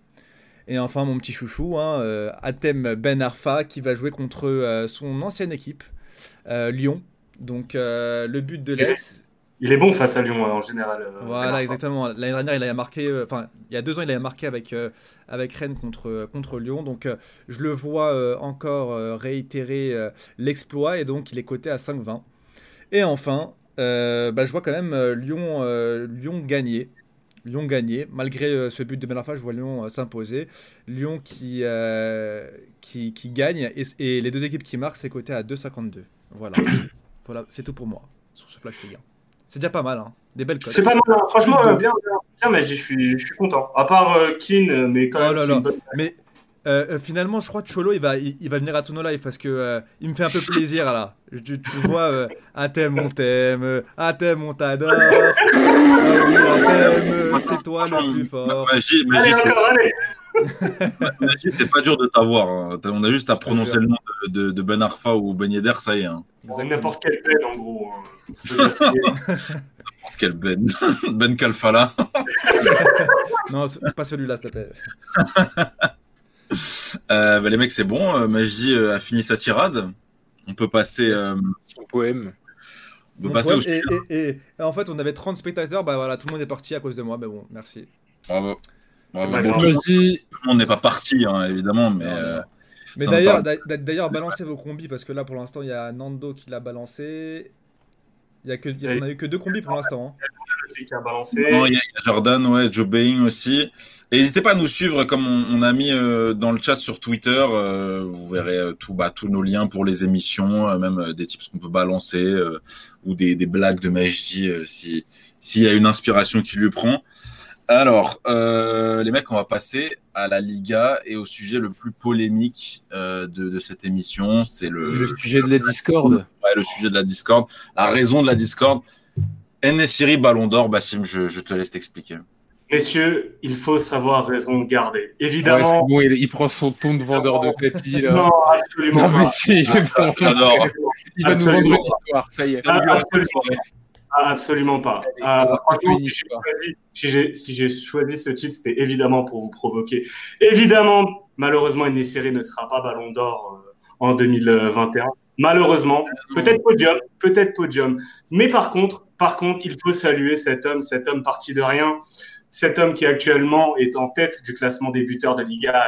Et enfin, mon petit chouchou, hein, euh, Atem Ben Arfa, qui va jouer contre euh, son ancienne équipe, euh, Lyon. Donc, le but de l'ex. Il est bon face à Lyon en général. voilà, exactement. L'année dernière, il a marqué, enfin, il y a deux ans, il a marqué avec, avec Rennes contre, contre Lyon. Donc, je le vois encore réitérer l'exploit et donc il est coté à 5-20. Et enfin, bah, je vois quand même Lyon, Lyon gagner. Lyon gagné. Malgré euh, ce but de Benarfa, je vois Lyon euh, s'imposer. Lyon qui, euh, qui, qui, gagne et, les deux équipes qui marquent, c'est coté à 2,52. Voilà. voilà c'est tout pour moi sur ce Flash Ligue C'est déjà pas mal, hein. Des belles cotes. C'est pas mal, hein. franchement, bien, bien, mais je suis, je suis content. À part Keane, mais quand oh même. Mais euh, euh, finalement, je crois que Cholo il va, il, va venir à ton live parce que euh, il me fait un peu plaisir là. Tu, tu vois, euh, un thème, on t'aime, un thème, on t'adore. c'est toi le plus fort. Magie, magie, c'est pas dur de t'avoir. Hein. On a juste à prononcer le nom de, de, Ben Arfa ou Ben Yedder, ça y est. Hein. N'importe quel Ben en gros. Hein. N'importe quel Ben. ben Kalfala. non, pas celui-là, s'il te plaît. Euh, bah, les mecs, c'est bon. Euh, Majdi euh, a fini sa tirade. On peut passer. Son poème. On peut passer au et, et, et, en fait, on avait 30 spectateurs. Bah voilà, tout le monde est parti à cause de moi. Mais bon, merci. Bravo. Bravo. tout le monde n'est pas parti, hein, évidemment, mais. mais d'ailleurs, d'ailleurs, balancez vos combis parce que là, pour l'instant, il y a Nando qui l'a balancé. Il y a que, on a eu que deux combis pour l'instant. Hein. Il y a il y a Jordan, ouais, Joe Bain aussi. Et n'hésitez pas à nous suivre comme on, a mis euh, dans le chat sur Twitter. Euh, vous verrez euh, tout, bah, tous nos liens pour les émissions, même des tips qu'on peut balancer ou des, des, blagues de si s'il y a une inspiration qui lui prend. Alors, les mecs, on va passer à la Liga et au sujet le plus polémique de, de, cette émission. C'est le, le sujet de la Discord. Ouais, le sujet de la Discord. La raison de la Discord. Nesiri Ballon d'Or, Bassim, je, je te laisse t'expliquer. Messieurs, il faut savoir raison garder. Évidemment. bon, il, prend son ton de vendeur de tapis. Là. Non, absolument pas. si, bon, il va nous vendre une histoire, ça y est. Absolument, pas. si j'ai choisi, ce titre, c'était évidemment pour vous provoquer. Évidemment, malheureusement, Nesiri ne sera pas Ballon d'Or euh, en 2021. Malheureusement, peut-être podium, peut-être podium. Mais par contre, par contre, il faut saluer cet homme, cet homme parti de rien, cet homme qui actuellement est en tête du classement des buteurs de Liga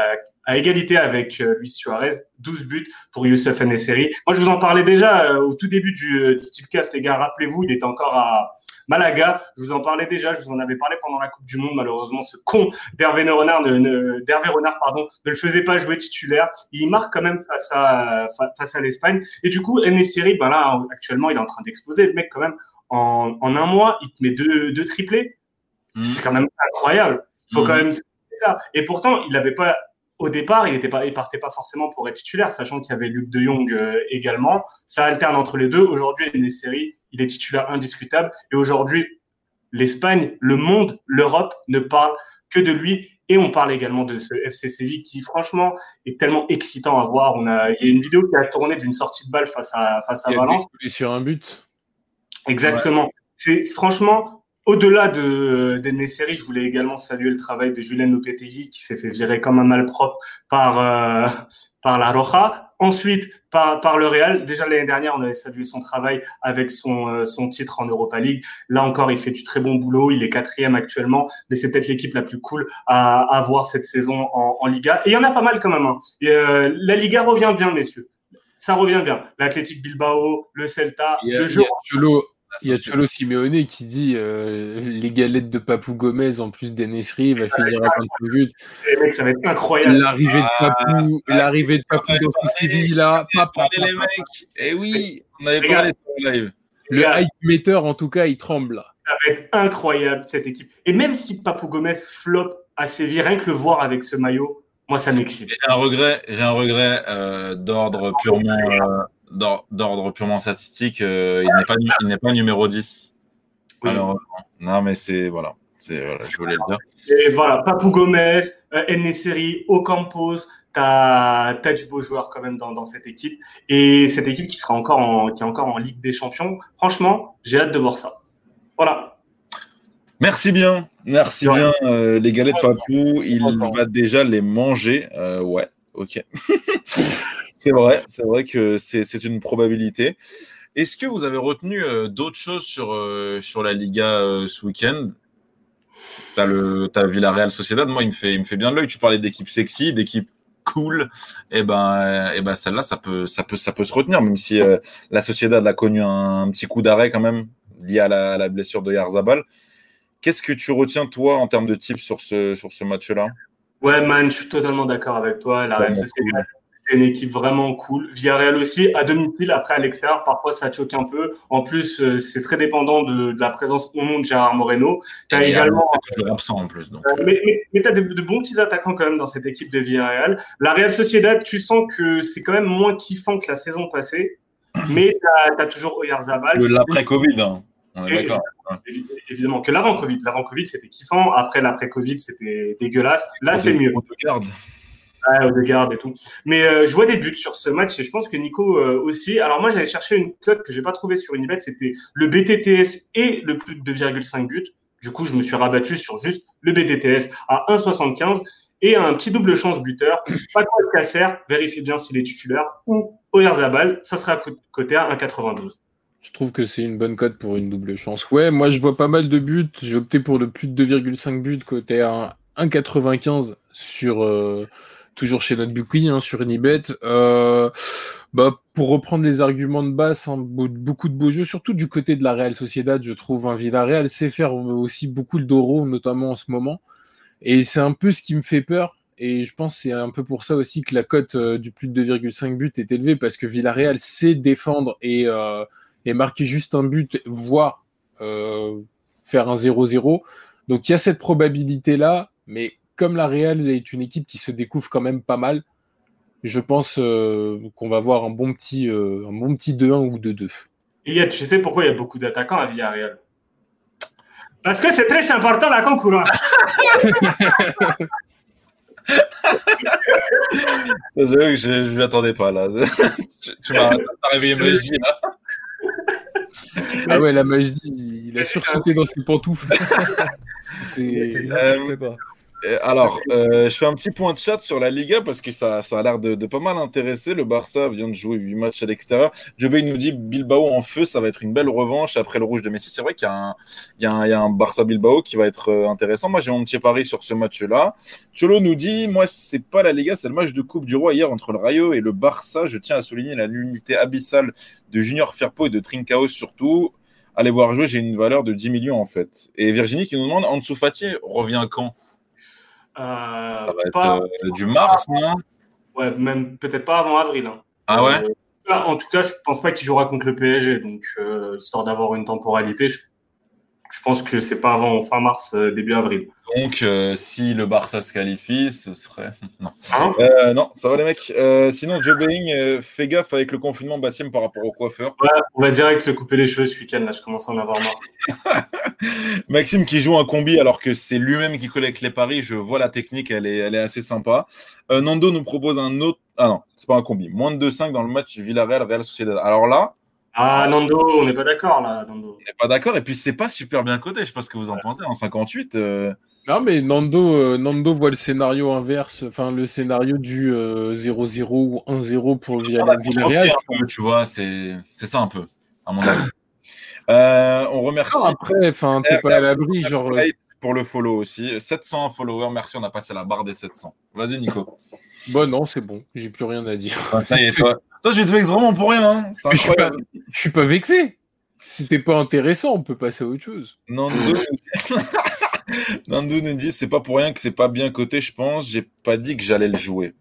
à, égalité avec euh, Luis Suarez, 12 buts pour Youssef Nesseri. Moi, je vous en parlais déjà euh, au tout début du, euh, du Tipcast, les gars. Rappelez-vous, il était encore à, Malaga, je vous en parlais déjà, je vous en avais parlé pendant la Coupe du Monde. Malheureusement, ce con d'Hervé Renard ne, Renard, pardon, ne le faisait pas jouer titulaire. Il marque quand même face à, face à l'Espagne. Et du coup, Nesiri, ben là, actuellement, il est en train d'exploser. Le mec, quand même, en, en un mois, il te met deux, deux triplés. Mmh. C'est quand même incroyable. Il faut mmh. quand même ça. Et pourtant, il n'avait pas au départ, il était pas, il partait pas forcément pour être titulaire, sachant qu'il y avait Luc De Jong euh, également. Ça alterne entre les deux. Aujourd'hui, il est titulaire indiscutable. Et aujourd'hui, l'Espagne, le monde, l'Europe ne parle que de lui. Et on parle également de ce FC Séville qui, franchement, est tellement excitant à voir. On a, il y a une vidéo qui a tourné d'une sortie de balle face à, face à Valence. Il est sur un but. Exactement. C'est franchement, au-delà de séries, je voulais également saluer le travail de Julien Lopetegui qui s'est fait virer comme un malpropre par euh, par la Roja. Ensuite, par, par le Real. Déjà l'année dernière, on avait salué son travail avec son euh, son titre en Europa League. Là encore, il fait du très bon boulot. Il est quatrième actuellement, mais c'est peut-être l'équipe la plus cool à, avoir cette saison en, en Liga. Et il y en a pas mal quand même. Hein. Euh, la Liga revient bien, messieurs. Ça revient bien. L'Athletic Bilbao, le Celta, le jeu. Il y a Cholo Simeone qui dit euh, les galettes de Papou Gomez en plus d'Enesri va finir à 25 buts. Ça va être incroyable. L'arrivée de Papou, ah, l'arrivée de Papou dans son Séville là. Papa, les mecs. Eh oui, on avait parlé sur live. Le hype meter en tout cas, il tremble. Ça va être incroyable cette équipe. Et même si Papou Gomez flop à Séville, rien que le voir avec ce maillot, moi ça m'excite. J'ai un regret, j'ai un regret euh, d'ordre purement. Euh, d'ordre purement statistique, euh, il n'est pas, il n'est pas numéro 10. Alors, non, mais c'est voilà, c'est voilà, je voulais le dire. Et voilà, Papou Gomez, euh, Eneseri, Ocampos, t'as as du beau joueur quand même dans, dans, cette équipe et cette équipe qui sera encore en, qui est encore en Ligue des Champions. Franchement, j'ai hâte de voir ça. Voilà. Merci bien, merci bien euh, les galettes Papou. Il va déjà les manger. Euh, ouais, ok. C'est vrai, c'est vrai que c'est une probabilité. Est-ce que vous avez retenu euh, d'autres choses sur, euh, sur la Liga euh, ce week-end? Tu as, as Villarreal Sociedad, moi il me fait, il me fait bien de l'œil. Tu parlais d'équipe sexy, d'équipe cool. Et eh ben, et eh ben celle-là, ça peut, ça, peut, ça peut se retenir, même si la Sociedad a connu un, petit coup d'arrêt quand même lié à la, blessure de Yarzabal. Qu'est-ce que tu retiens, toi, en termes de tips sur ce, sur ce match-là? Ouais, man, je suis totalement d'accord avec toi. La Real Sociedad, c'est une équipe vraiment cool. Villarreal aussi, à domicile, après à l'extérieur, parfois ça choque un peu. En plus, euh, c'est très dépendant de, de, la présence au monde de Gérard Moreno. Tu as également. absent en plus. Donc, euh, mais, mais, tu as de, de, bons petits attaquants quand même dans cette équipe de Villarreal. La Real Sociedad, tu sens que c'est quand même moins kiffant que la saison passée. Mais tu as, toujours Oyarzabal. L'après-Covid, hein. On est d'accord. Évidemment que l'avant-Covid. L'avant-Covid, c'était kiffant. Après l'après-Covid, c'était dégueulasse. Là, c'est mieux. Ouais, Odegaard et tout. Mais euh, je vois des buts sur ce match et je pense que Nico euh, aussi. Alors moi, j'avais cherché une cote que j'ai pas trouvée sur Unibet, c'était le BTTS et le plus de 2,5 buts. Du coup, je me suis rabattu sur juste le BTTS à 1,75 et un petit double chance buteur. Pas de Casser, vérifiez bien s'il est titulaire, ou Oyarzabal, ça sera côté à 1,92. Je trouve que c'est une bonne cote pour une double chance. Ouais, moi je vois pas mal de buts. J'ai opté pour le plus de 2,5 buts côté à 1,95 sur, euh, toujours chez notre bouquille hein, sur Unibet. Euh, bah, pour reprendre les arguments de base, hein, beaucoup de beaux jeux, surtout du côté de la Real Sociedad, je trouve. Hein, Villarreal sait faire aussi beaucoup le Doro, notamment en ce moment. Et c'est un peu ce qui me fait peur. Et je pense que c'est un peu pour ça aussi que la cote euh, du plus de 2,5 buts est élevée, parce que Villarreal sait défendre et, euh, et marquer juste un but, voire euh, faire un 0-0. Donc il y a cette probabilité-là, mais comme la Real est une équipe qui se découvre quand même pas mal, je pense euh, qu'on va voir un bon petit, euh, un bon petit 2-1 ou 2-2. Et tu sais pourquoi il y a beaucoup d'attaquants à Villarreal Parce que c'est très important la concurrence. je ne m'attendais pas là. tu, m'as réveillé magie là. Ah ouais, la magie, il a sursauté dans ses pantoufles. c'est quoi. Euh, alors, euh, je fais un petit point de chat sur la Liga parce que ça, ça a l'air de, pas mal intéresser. Le Barça vient de jouer 8 matchs à l'extérieur. Jobé nous dit Bilbao en feu, ça va être une belle revanche après le rouge de Messi. C'est vrai qu'il y, a un Barça-Bilbao qui va être euh, intéressant. Moi, j'ai mon petit pari sur ce match-là. Cholo nous dit Moi, c'est pas la Liga, c'est le match de Coupe du Roi hier entre le Rayo et le Barça. Je tiens à souligner l'unité abyssale de Junior Firpo et de Trincao surtout. Allez voir jouer, j'ai une valeur de 10 millions en fait. Et Virginie qui nous demande Ansu Fati revient quand? Ça va être euh, du mars, non? Ouais, même peut-être pas avant avril. Hein. Ah ouais? Euh, En tout cas, je pense pas qu'il jouera contre le PSG. Donc, histoire d'avoir une temporalité, je je pense que c'est pas avant fin mars, euh, début avril. Donc, euh, si le Barça se qualifie, ce serait. Non, hein? Euh, non ça va les mecs. sinon, Joe Belling, fais gaffe avec le confinement Bassim par rapport au coiffeur. Ouais, on va direct se couper les cheveux ce week-end. Là, je commence à en avoir marre. Maxime qui joue un combi alors que c'est lui-même qui collecte les paris. Je vois la technique, elle est, elle est assez sympa. Nando nous propose un autre. Ah non, c'est pas un combi. Moins de 2-5 dans le match Villarreal-Real Sociedad. Alors là, Ah, Nando, on n'est pas d'accord là, Nando. On n'est pas d'accord, et puis c'est pas super bien coté, je sais pas ce que vous en pensez, en 58. Euh. Non, mais Nando, euh, Nando voit le scénario inverse, enfin le scénario du 0-0 ou 1-0 pour le Villarreal. Tu vois, c'est ça un peu, à mon avis. on remercie. après, enfin, t'es pas à l'abri, genre pour le follow aussi. 700 followers, merci, on a passé la barre des 700. Vas-y, Nico. Bon, non, c'est bon, j'ai plus rien à dire. Ah, ça y est, toi, toi tu te vexes vraiment pour rien. Hein. Je, suis pas, suis pas vexé. Si t'es pas intéressant, on peut passer à autre chose. Nando, Nando nous dit c'est pas pour rien que c'est pas bien coté, je pense. J'ai pas dit que j'allais le jouer.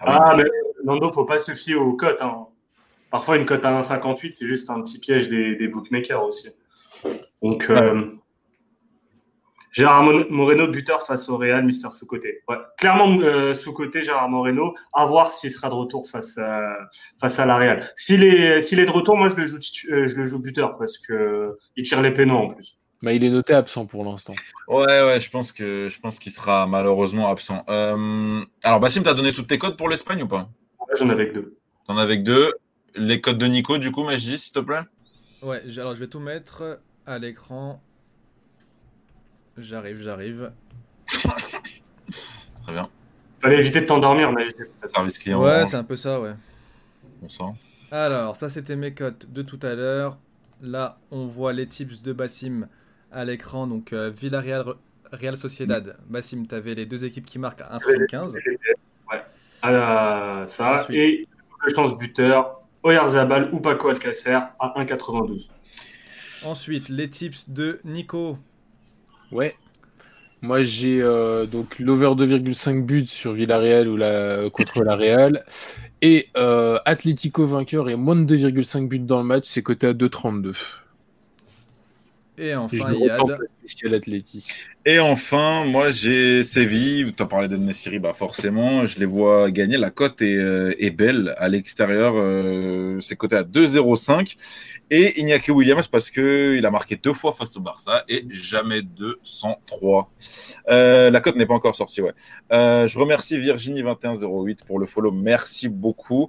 Ah, mais Nando, faut pas se fier aux cotes. Hein. Parfois, une cote à 1,58, c'est juste un petit piège des, bookmakers aussi. Donc, euh, Gérard Moreno, buteur face au Real, Mister sous-côté. Clairement, euh, sous-côté, Gérard Moreno, à voir s'il sera de retour face à, face à la Real. S'il est, s'il est de retour, moi, je le joue, euh, je le joue buteur parce que il tire les pénaux en plus. Mais il est noté absent pour l'instant. Ouais, ouais, je pense que je pense qu'il sera malheureusement absent. Euh... Alors, Bassim, t'as donné toutes tes codes pour l'Espagne ou pas? J'en ai avec deux. T'en as avec deux. Les codes de Nico, du coup, dis, s'il te plaît? Ouais, alors je vais tout mettre à l'écran. J'arrive, j'arrive. Très bien. Fallait éviter de t'endormir, mais Service client. Ouais, c'est un peu ça, ouais. Bonsoir. Alors, ça c'était mes cotes de tout à l'heure. Là, on voit les tips de Bassim à l'écran. Donc, euh, Villarreal, Real Sociedad. Bassim, tu avais les deux équipes qui marquent à 1,75. Ouais. Ah, ça. Et le chance buteur, Oyarzabal ou Paco Alcacer à 1,92. Ensuite, les tips de Nico. Ouais. Moi, j'ai euh, donc l'over 2,5 buts sur Villarreal ou la, contre la Real. Et euh, Atlético vainqueur et moins de 2,5 buts dans le match, c'est coté à 2,32. Et enfin, Yad. Et enfin, moi j'ai Séville, tu as parlé d'Ennessiri, bah forcément, je les vois gagner. La cote est, euh, belle à l'extérieur, c'est coté à 2,05. Et Iñaki Williams parce qu'il a marqué deux fois face au Barça et jamais 203. Euh, la cote n'est pas encore sortie, ouais. Euh, je remercie Virginie2108 pour le follow. Merci beaucoup.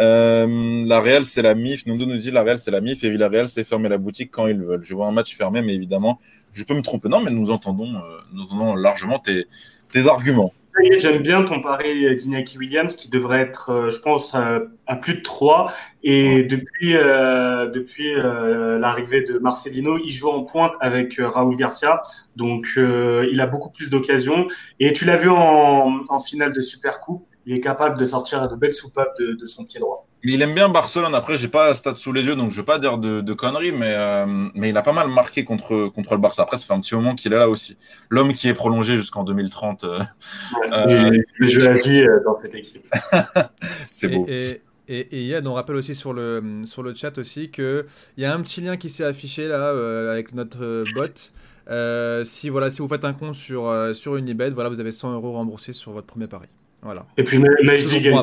Euh, la Real, c'est la MIF. Nundo nous dit la Real, c'est la MIF et Villarreal, c'est fermer la boutique quand ils veulent. Je vois un match fermé, mais évidemment, je peux me tromper. Non, mais nous entendons, nous entendons largement tes, tes arguments. J'aime bien ton pari d'Inaki Williams qui devrait être, euh, je pense, à, plus de 3. Et depuis, euh, depuis euh, l'arrivée de Marcelino, il joue en pointe avec Raúl Garcia. Donc, il a beaucoup plus d'occasions. Et tu l'as vu en, en, finale de Super Coupe, il est capable de sortir de belles soupapes de, de son pied droit. Mais il aime bien Barcelone. Après, j'ai pas la stade sous les yeux, donc je vais pas dire de, conneries, mais, euh, mais il a pas mal marqué contre, contre le Barça. Après, ça fait un petit moment qu'il est là aussi. L'homme qui est prolongé jusqu'en 2030. Euh, euh, je la vie dans cette équipe. C'est beau. Et, et, et, Yann, on rappelle aussi sur le, sur le chat aussi qu'il y a un petit lien qui s'est affiché là avec notre bot. si, voilà, si vous faites un compte sur, sur Unibet, voilà, vous avez 100 euros remboursés sur votre premier pari. Voilà. Et puis, Magic gagne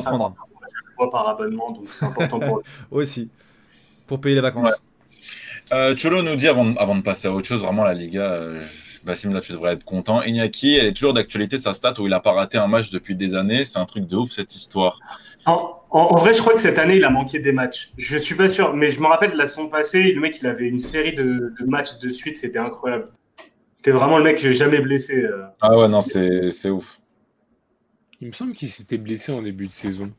fois par abonnement, donc c'est important pour eux. Aussi, pour payer les vacances. Euh, Cholo nous dit, avant, avant de passer à autre chose, vraiment la Liga, euh, Bassim, là tu devrais être content. Iñaki, elle est toujours d'actualité, sa stat où il n'a pas raté un match depuis des années. C'est un truc de ouf cette histoire. En, en, vrai, je crois que cette année, il a manqué des matchs. Je suis pas sûr, mais je me rappelle de la saison passée, le mec, il avait une série de, de matchs de suite, c'était incroyable. C'était vraiment le mec qui jamais blessé. Euh. Ah ouais, non, c'est ouf. Il me semble qu'il s'était blessé en début de saison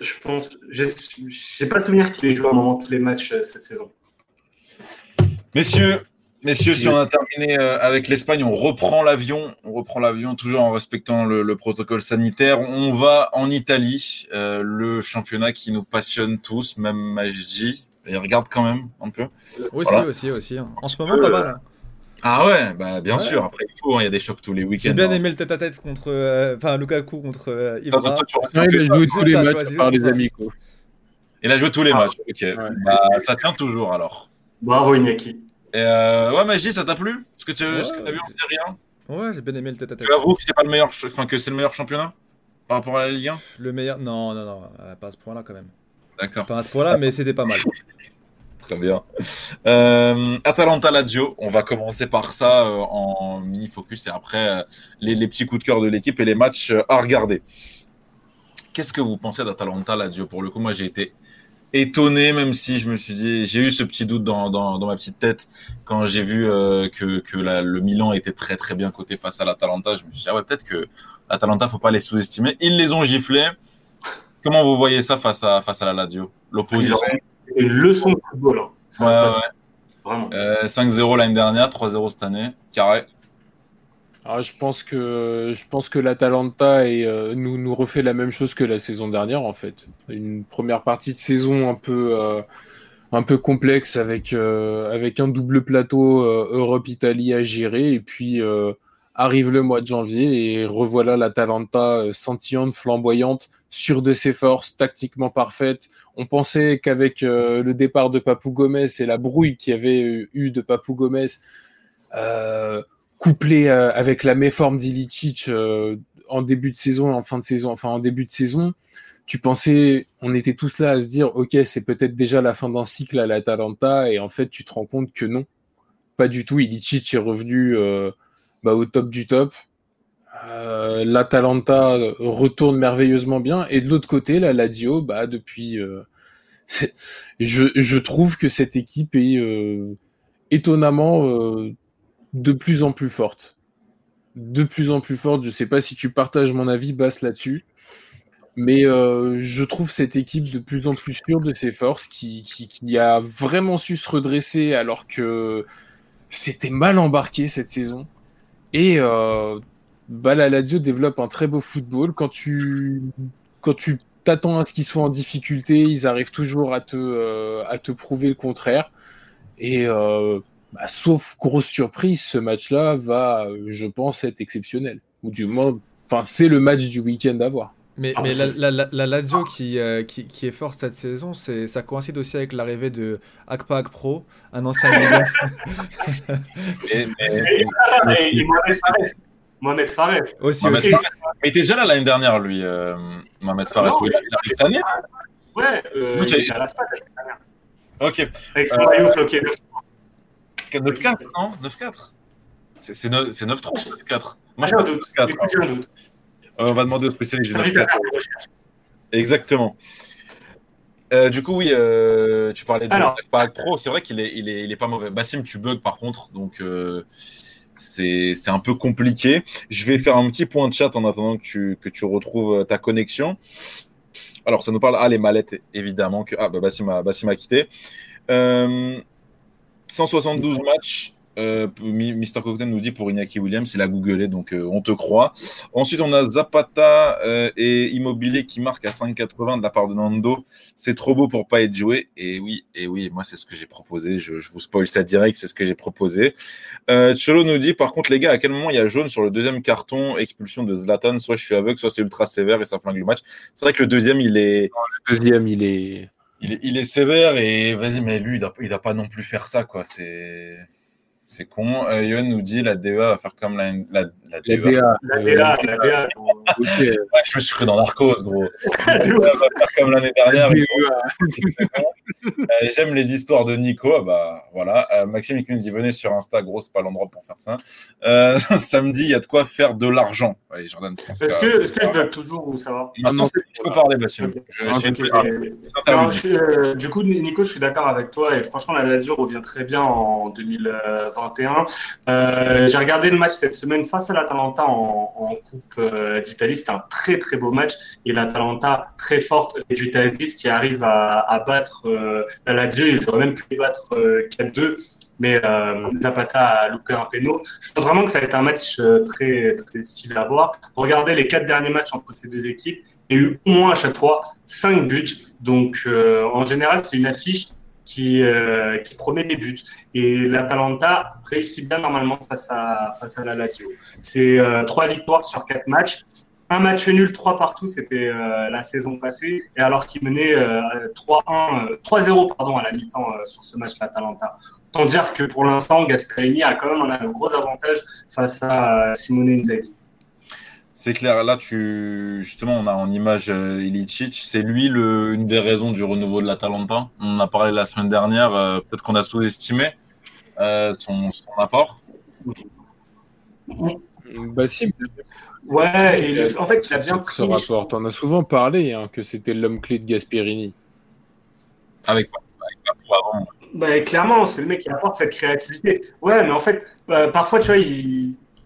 je pense. J'ai pas souvenir qu'il ait joué à un moment tous les matchs euh, cette saison. Messieurs, messieurs, si on a terminé euh, avec l'Espagne, on reprend l'avion. On reprend l'avion toujours en respectant le, protocole sanitaire. On va en Italie, euh, le championnat qui nous passionne tous, même Majdi. Il regarde quand même un peu. Aussi, aussi, aussi. En ce moment, pas mal. Hein. Ah ouais, bah bien sûr. Après, il faut, hein, il y a des chocs tous les week-ends. J'ai bien hein. aimé le tête-à-tête contre. Euh, enfin, Lukaku contre euh, il a joué tous les matchs par les amicaux. Il a joué tous les matchs, ok. Bah, ça tient toujours alors. Bravo, Iñaki. Euh, ouais, Magie, ça t'a plu? Ce que tu as vu en série 1 Ouais, j'ai bien aimé le tête-à-tête. Tu avoues que c'est pas le meilleur, enfin que c'est le meilleur championnat par rapport à la Ligue 1 Le meilleur Non, non, non, pas à ce point-là quand même. D'accord. Pas à ce point-là, mais c'était pas mal. Très bien. Euh, Atalanta Lazio, on va commencer par ça euh, en mini focus et après euh, les, petits coups de cœur de l'équipe et les matchs à regarder. Qu'est-ce que vous pensez d'Atalanta Lazio? Pour le coup, moi j'ai été étonné, même si je me suis dit, j'ai eu ce petit doute dans, dans, dans ma petite tête quand j'ai vu que, que le Milan était très très bien coté face à l'Atalanta. Je me suis dit, ah ouais, peut-être que l'Atalanta, faut pas les sous-estimer. Ils les ont giflés. Comment vous voyez ça face à, face à la Lazio? L'opposition. C'est une leçon de football. Hein. Ouais, ouais. Euh, 5-0 l'année dernière, 3-0 cette année. Carré. Ah, je pense que je pense que l'Atalanta euh, nous, nous refait la même chose que la saison dernière en fait. Une première partie de saison un peu euh, un peu complexe avec euh, avec un double plateau Europe-Italie à gérer et puis arrive le mois de janvier et revoilà l'Atalanta scintillante, flamboyante, sûre de ses forces, tactiquement parfaite. On pensait qu'avec le départ de Papou Gomez et la brouille qu'il y avait eu de Papou Gomez couplé euh, avec la méforme d'Ilicic euh, en début de saison, en fin de saison, enfin en début de saison, tu pensais, on était tous là à se dire, ok, c'est peut-être déjà la fin d'un cycle à l'Atalanta, et en fait, tu te rends compte que non, pas du tout. Ilicic est revenu euh, bah, au top du top. Euh, L'Atalanta retourne merveilleusement bien, et de l'autre côté, la Lazio, bah depuis, je, je trouve que cette équipe est étonnamment de plus en plus forte. De plus en plus forte. Je sais pas si tu partages mon avis, Basse, là-dessus. Mais euh, je trouve cette équipe de plus en plus sûre de ses forces, qui, qui, a vraiment su se redresser alors que c'était mal embarqué cette saison. Et euh, bah, la Lazio développe un très beau football. Quand tu, quand tu t'attends à ce qu'ils soient en difficulté, ils arrivent toujours à te, euh, à te prouver le contraire. Et euh, bah, sauf grosse surprise, ce match-là va, je pense, être exceptionnel. Ou du moins, enfin, c'est le match du week-end à voir. Mais, ah, mais la, la, Lazio qui, euh, qui, qui, est forte cette saison, ça coïncide aussi avec l'arrivée de Akpa Pro, un ancien mais, mais, mais, Mohamed Fares. Aussi, Mohamed aussi. Fares. Mais il était déjà là l'année dernière, lui, euh, Mohamed Fares. il arrive cette année Ouais, euh, il était à la stade l'année dernière. Ok. Avec son maillot bloqué 9-4, non 9-4 C'est 9-3 9-4 Moi, j'ai un doute. J'ai un doute. Euh, on va demander au spécialiste du 9-4. Exactement. Euh, du coup, oui, euh, tu parlais de Alors, Pro. C'est vrai qu'il est, il est, il est pas mauvais. Bassim, tu bugs par contre, donc euh, c'est un peu compliqué. Je vais faire un petit point de chat en attendant que tu, que tu retrouves ta connexion. Alors, ça nous parle. Ah, les mallettes, évidemment. Que... Ah, bah, Bassim a, Bassim a quitté. Euh, 172 matchs. Euh, Mister Cocktail nous dit pour Iñaki Williams, il a googlé, donc euh, on te croit. Ensuite, on a Zapata euh, et Immobilier qui marquent à 5,80 de la part de Nando. C'est trop beau pour pas être joué. Et oui, et oui, moi c'est ce que j'ai proposé. Je, vous spoil ça direct, c'est ce que j'ai proposé. Cholo nous dit par contre les gars, à quel moment il y a jaune sur le deuxième carton, expulsion de Zlatan, soit je suis aveugle, soit c'est ultra sévère et ça flingue le match. C'est vrai que le deuxième il est. Le deuxième il est il, est sévère et vas-y, mais lui, il doit, doit pas non plus faire ça, quoi. C'est, c'est con. Euh, Yohan nous dit la DEA va faire comme la, la, la DEA. La DEA, la DEA. ouais, je me suis cru dans Narcos, gros. la DEA va faire comme l'année dernière. euh, J'aime les histoires de Nico. Ah bah voilà. Euh, Maxime qui nous dit venez sur Insta, gros, c'est pas l'endroit pour faire ça. Euh, samedi, il y a de quoi faire de l'argent. Ouais, Jordan. Est-ce que, est que je bug toujours ou ça va ah, Non, il faut parler, Maxime. Du coup, Nico, je suis d'accord avec toi et franchement, la Lazio revient très bien en 2020 euh, j'ai regardé le match cette semaine face à l'Atalanta en, en Coupe euh, d'Italie. C'était un très très beau match et l'Atalanta très forte et du qui arrive à, battre euh, la Lazio. Il aurait même pu battre 4-2 mais Zapata a loupé un péno. Je pense vraiment que ça va être un match très, très stylé à voir. Regardez les quatre derniers matchs entre ces deux équipes. Il y a eu au moins à chaque fois 5 buts. Donc, en général, c'est une affiche qui, euh, qui promet des buts. Et l'Atalanta réussit bien normalement face à, face à la Lazio. C'est euh, trois victoires sur quatre matchs. Un match nul, trois partout, c'était euh, la saison passée. Et alors qu'il menait 3-1, 3-0 pardon, à la mi-temps sur ce match l'Atalanta. Autant dire que pour l'instant, Gasperini a quand même un gros avantage face à Simone Inzaghi. C'est clair, là, tu justement, on a en image euh, Ilicic. C'est lui le, une des raisons du renouveau de l'Atalanta. On en a parlé la semaine dernière. Euh, peut-être qu'on a sous-estimé euh, son, son, apport. Bah si. Ouais, en fait, il a bien pris. Ce rapport, t'en as souvent parlé, hein, que c'était l'homme clé de Gasperini. Avec, avant? Bah, clairement, c'est le mec qui apporte cette créativité. Ouais, mais en fait, euh, parfois, tu vois,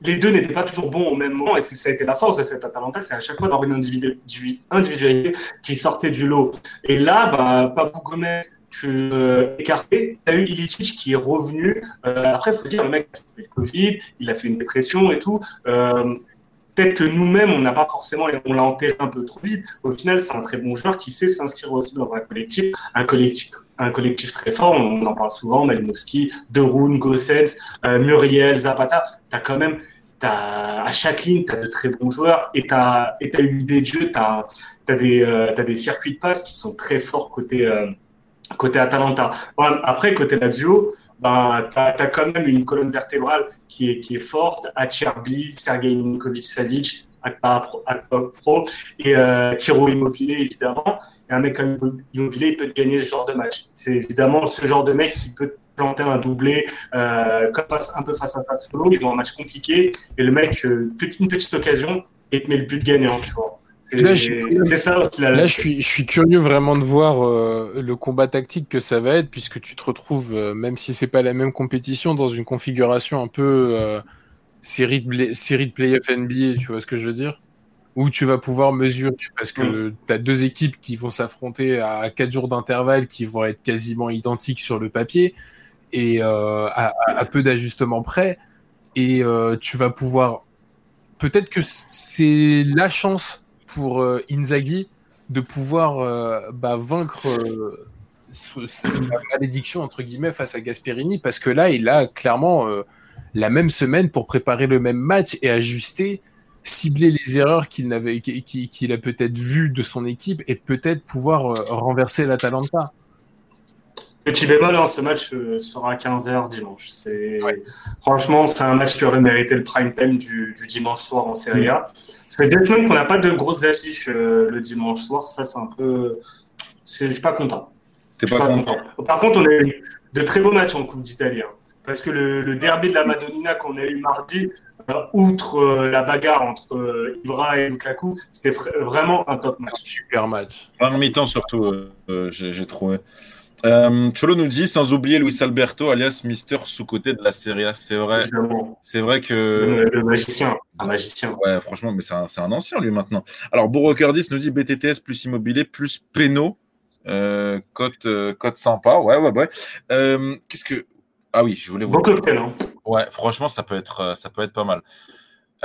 les deux n'étaient pas toujours bons au même moment, et ça a été la force de cette Atalanta, c'est à chaque fois d'avoir une individualité qui sortait du lot. Et là, bah, Papou Gomez, tu euh, écarté, tu as eu Ilicic qui est revenu. Euh, après, il faut dire, le mec a eu le Covid, il a fait une dépression et tout. Euh, peut-être que nous-mêmes, on n'a pas forcément, on l'a enterré un peu trop vite. Au final, c'est un très bon joueur qui sait s'inscrire aussi dans un collectif, un collectif, un collectif très fort. On en parle souvent, Malinowski, Deroun, Gossens, euh, Muriel, Zapata. Tu as quand même, à chaque ligne, tu as de très bons joueurs et tu as, as, une idée de jeu, tu as, euh, des circuits de passe qui sont très forts côté, euh, Atalanta. après, côté Lazio, ben, tu as, quand même une colonne vertébrale qui est, qui est forte. Acerbi, Sergei Ninkovic-Savic, Pro et euh, Tiro Immobilier, évidemment. Et un mec comme Immobilier, il peut gagner ce genre de match. C'est évidemment ce genre de mec qui peut planter un doublé euh, comme un peu face à face solo. Ils ont un match compliqué et le mec, euh, une petite occasion et te met le but gagnant, tu vois. C'est ça aussi Là, je suis, je suis, curieux vraiment de voir euh, le combat tactique que ça va être, puisque tu te retrouves, euh, même si c'est pas la même compétition, dans une configuration un peu euh, série, de, série de playoff NBA, tu vois ce que je veux dire? Où tu vas pouvoir mesurer, parce que mm. tu as deux équipes qui vont s'affronter à quatre jours d'intervalle, qui vont être quasiment identiques sur le papier, et à, à, peu d'ajustements près, et tu vas pouvoir. Peut-être que c'est la chance pour euh, Inzaghi de pouvoir euh, bah, vaincre euh, sa malédiction entre guillemets face à Gasperini parce que là il a clairement la même semaine pour préparer le même match et ajuster, cibler les erreurs qu'il n'avait qu'il a peut-être vues de son équipe et peut-être pouvoir renverser l'Atalanta. Petit bémol, hein, ce match euh, sera à 15h dimanche. C'est... Franchement, c'est un match qui aurait mérité le prime time du, dimanche soir en Serie A. Ça fait deux semaines qu'on n'a pas de grosses affiches euh, le dimanche soir. Ça, c'est un peu. Je ne suis pas content. pas, content. Par contre, on a eu de très beaux matchs en Coupe d'Italie. Hein. Parce que le, derby de la Madonnina qu'on a eu mardi, euh, outre la bagarre entre Ibra et Lukaku, c'était vraiment un top match. super match. En mi-temps surtout, j'ai trouvé. Euh, Cholo nous dit, sans oublier Luis Alberto, alias Mister sous-côté de la Serie A. C'est vrai. C'est vrai que. Le, magicien. Un magicien. Ouais, franchement, mais c'est un, un, ancien, lui, maintenant. Alors, Bourrecardis nous dit BTTS plus immobilier plus péno. Euh, cote, euh, sympa. Ouais, ouais, ouais. Euh, qu'est-ce que. Ah oui, je voulais vous. Bon hein. Ouais, franchement, ça peut être, euh, ça peut être pas mal.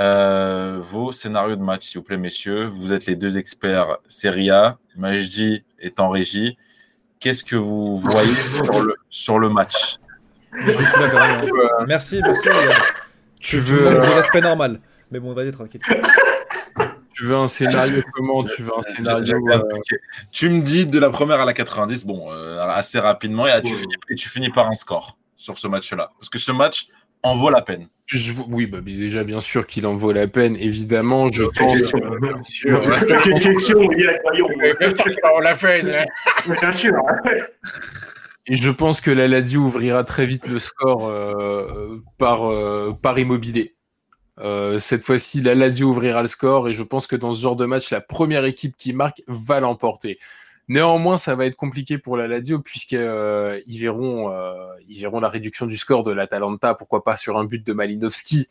Euh, vos scénarios de match, s'il vous plaît, messieurs. Vous êtes les deux experts Serie A. Majdi est en régie qu'est-ce que vous voyez sur le, sur le match Merci, merci. Tu veux. Respect normal. Mais bon, vas-y, tranquille. Tu veux un scénario comment Tu veux un scénario. Euh, tu me dis de la première à la 90, bon, euh, assez rapidement, et tu, finis, et tu finis par un score sur ce match-là. Parce que ce match, en vaut la peine. Je, oui, bah, déjà, bien sûr qu'il en vaut la peine, évidemment. Je pense. Question, On l'a fait. Bien sûr. Et je pense que la Lazio ouvrira très vite le score euh, par, euh, par immobilier. Euh, cette fois-ci, la Lazio ouvrira le score et je pense que dans ce genre de match, la première équipe qui marque va l'emporter. Néanmoins, ça va être compliqué pour la Lazio puisqu'ils euh, verront, euh, ils verront la réduction du score de l'Atalanta, pourquoi pas sur un but de Malinowski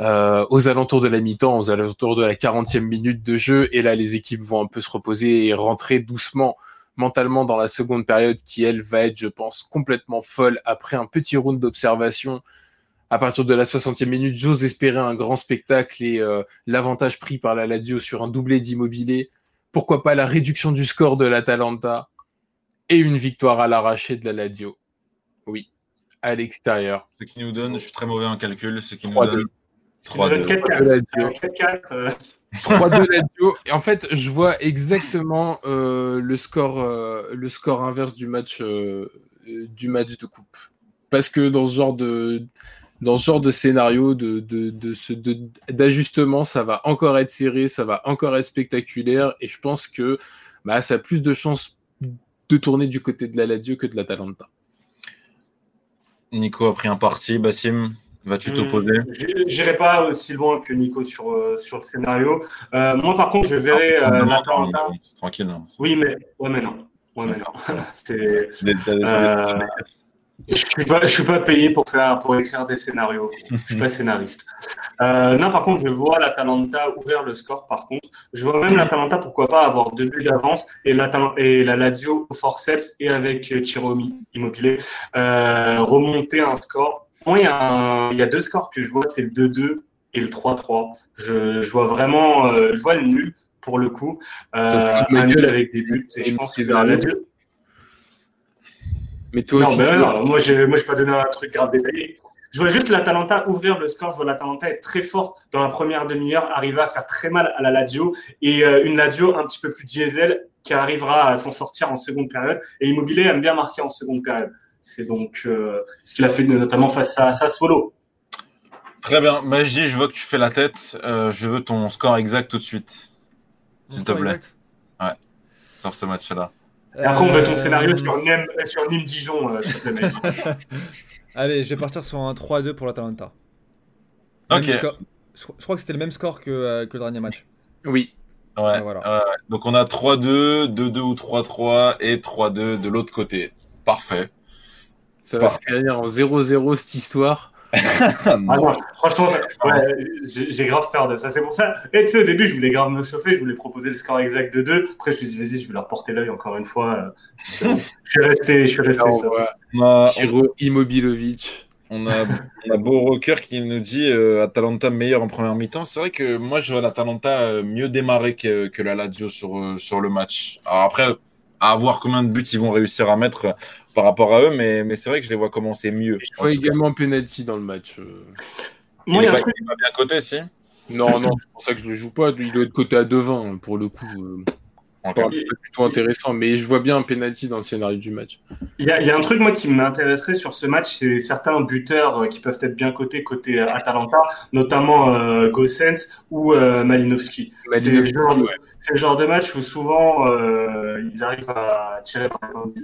euh, aux alentours de la mi-temps, aux alentours de la 40e minute de jeu. Et là, les équipes vont un peu se reposer et rentrer doucement mentalement dans la seconde période qui, elle, va être, je pense, complètement folle après un petit round d'observation. À partir de la 60e minute, j'ose espérer un grand spectacle et l'avantage pris par la Lazio sur un doublé d'immobilier pourquoi pas la réduction du score de l'Atalanta et une victoire à l'arraché de la Lazio. Oui, à l'extérieur. Ce qui nous donne, je suis très mauvais en calcul, ce qui nous donne 3-2. 4-4. 3-2 Lazio. Et en fait, je vois exactement euh, le, score, euh, le score inverse du match, euh, du match de coupe. Parce que dans ce genre de, dans ce genre de scénario de, d'ajustement, ça va encore être serré, ça va encore être spectaculaire, et je pense que bah, ça a plus de chances de tourner du côté de la Lazio que de la Talenta. Nico a pris un parti, Bassim, vas-tu hmm, t'opposer? Je J'irai pas aussi loin que Nico sur, euh, sur le scénario. Euh, moi, par contre, je verrai euh, Tranquille. Oui, mais, ouais, mais non. Ouais, mais non. C'est. Je suis pas, je suis pas payé pour faire, pour écrire des scénarios. Je suis pas scénariste. Euh, non, par contre, je vois l'Atalanta ouvrir le score. Par contre, je vois même l'Atalanta, pourquoi pas avoir deux buts d'avance et la, et la Lazio au forceps et avec Chiromi immobilier euh, remonter un score. Moi, il y, a il y a deux scores que je vois, c'est le 2-2 et le 3-3. Je, je vois vraiment, euh, je vois le nul pour le coup. Euh, un nul avec des buts. Et je pense la mais toi aussi. non, moi, je n'ai pas donné un truc grave détaillé. Je vois juste l'Atalanta ouvrir le score. Je vois l'Atalanta être très fort dans la première demi-heure, arriver à faire très mal à la Lazio et euh, une Lazio un petit peu plus diesel qui arrivera à s'en sortir en seconde période. Et Immobilier aime bien marquer en seconde période. C'est donc euh, ce qu'il a fait notamment face à Sassuolo. Très bien. Magie, je vois que tu fais la tête. Euh, je veux ton score exact tout de suite. S'il te plaît. Ouais. Sur ce match-là. Et après, on veut ton scénario sur Nîmes, sur Nîmes Dijon, euh, Allez, je vais partir sur un 3-2 pour l'Atalanta. Ok. Je crois que c'était le même score que, euh, que le dernier match. Oui. Ouais, voilà. donc on a 3-2, 2-2 ou 3-3 et 3-2 de l'autre côté. Parfait. Ça va se finir en 0-0 cette histoire. ah non, franchement, j'ai grave peur de ça. C'est pour ça. Et tu sais, au début, je voulais grave me chauffer, je voulais proposer le score exact de 2. Après, je me suis dit, vas-y, je vais leur porter l'œil encore une fois. je suis resté, je suis resté ça. Tiro Immobilovic. On a, on a Beau Rocker qui nous dit euh, Atalanta meilleur en première mi-temps. C'est vrai que moi, je vois l'Atalanta euh, mieux démarrer que, que la Lazio sur, euh, sur le match. Alors après, à voir combien de buts ils vont réussir à mettre par rapport à eux, mais, mais c'est vrai que je les vois commencer mieux. Je vois également penalty dans le match. Euh. Moi, il, est pas, truc... pas bien coté, si Non, non, c'est pour ça que je le joue pas. Il doit être coté à 2-20 pour le coup. Euh. Pas, plutôt intéressant, mais je vois bien un penalty dans le scénario du match. Il y, a un truc moi qui m'intéresserait sur ce match, c'est certains buteurs euh, qui peuvent être bien cotés côté Atalanta, notamment euh, Gossens ou Malinowski. C'est le, genre de match où souvent ils arrivent à tirer par les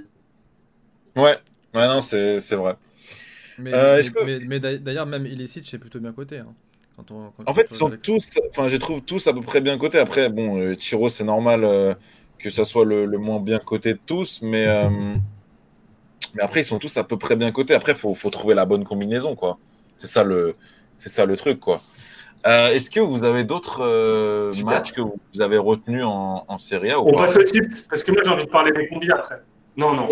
Ouais, ouais, non, c'est vrai. Mais, euh, mais, d'ailleurs, même Illicit, c'est plutôt bien coté. Hein, quand on, en fait, ils sont tous, enfin, je trouve tous à peu près bien cotés. Après, bon, euh, Tiro, c'est normal euh, que ça soit le, le, moins bien coté de tous, mais, mais après, ils sont tous à peu près bien cotés. Après, il faut, faut, trouver la bonne combinaison, quoi. C'est ça le, c'est ça le truc, quoi. Est-ce que vous avez d'autres matchs que vous avez retenus en, en Serie A ou On passe au tips, parce que moi j'ai envie de parler des combis après. Non, non.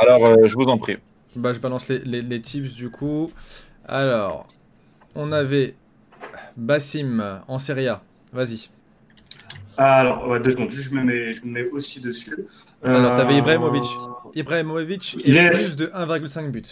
Alors, euh, je vous en prie. Bah, je balance les, les, tips du coup. Alors, on avait Bassim en Serie A. Vas-y. Alors, deux secondes. Je me, mets, je me mets aussi dessus. Alors, tu avais euh, Ibrahimovic. Ibrahimovic plus de 1,5 buts.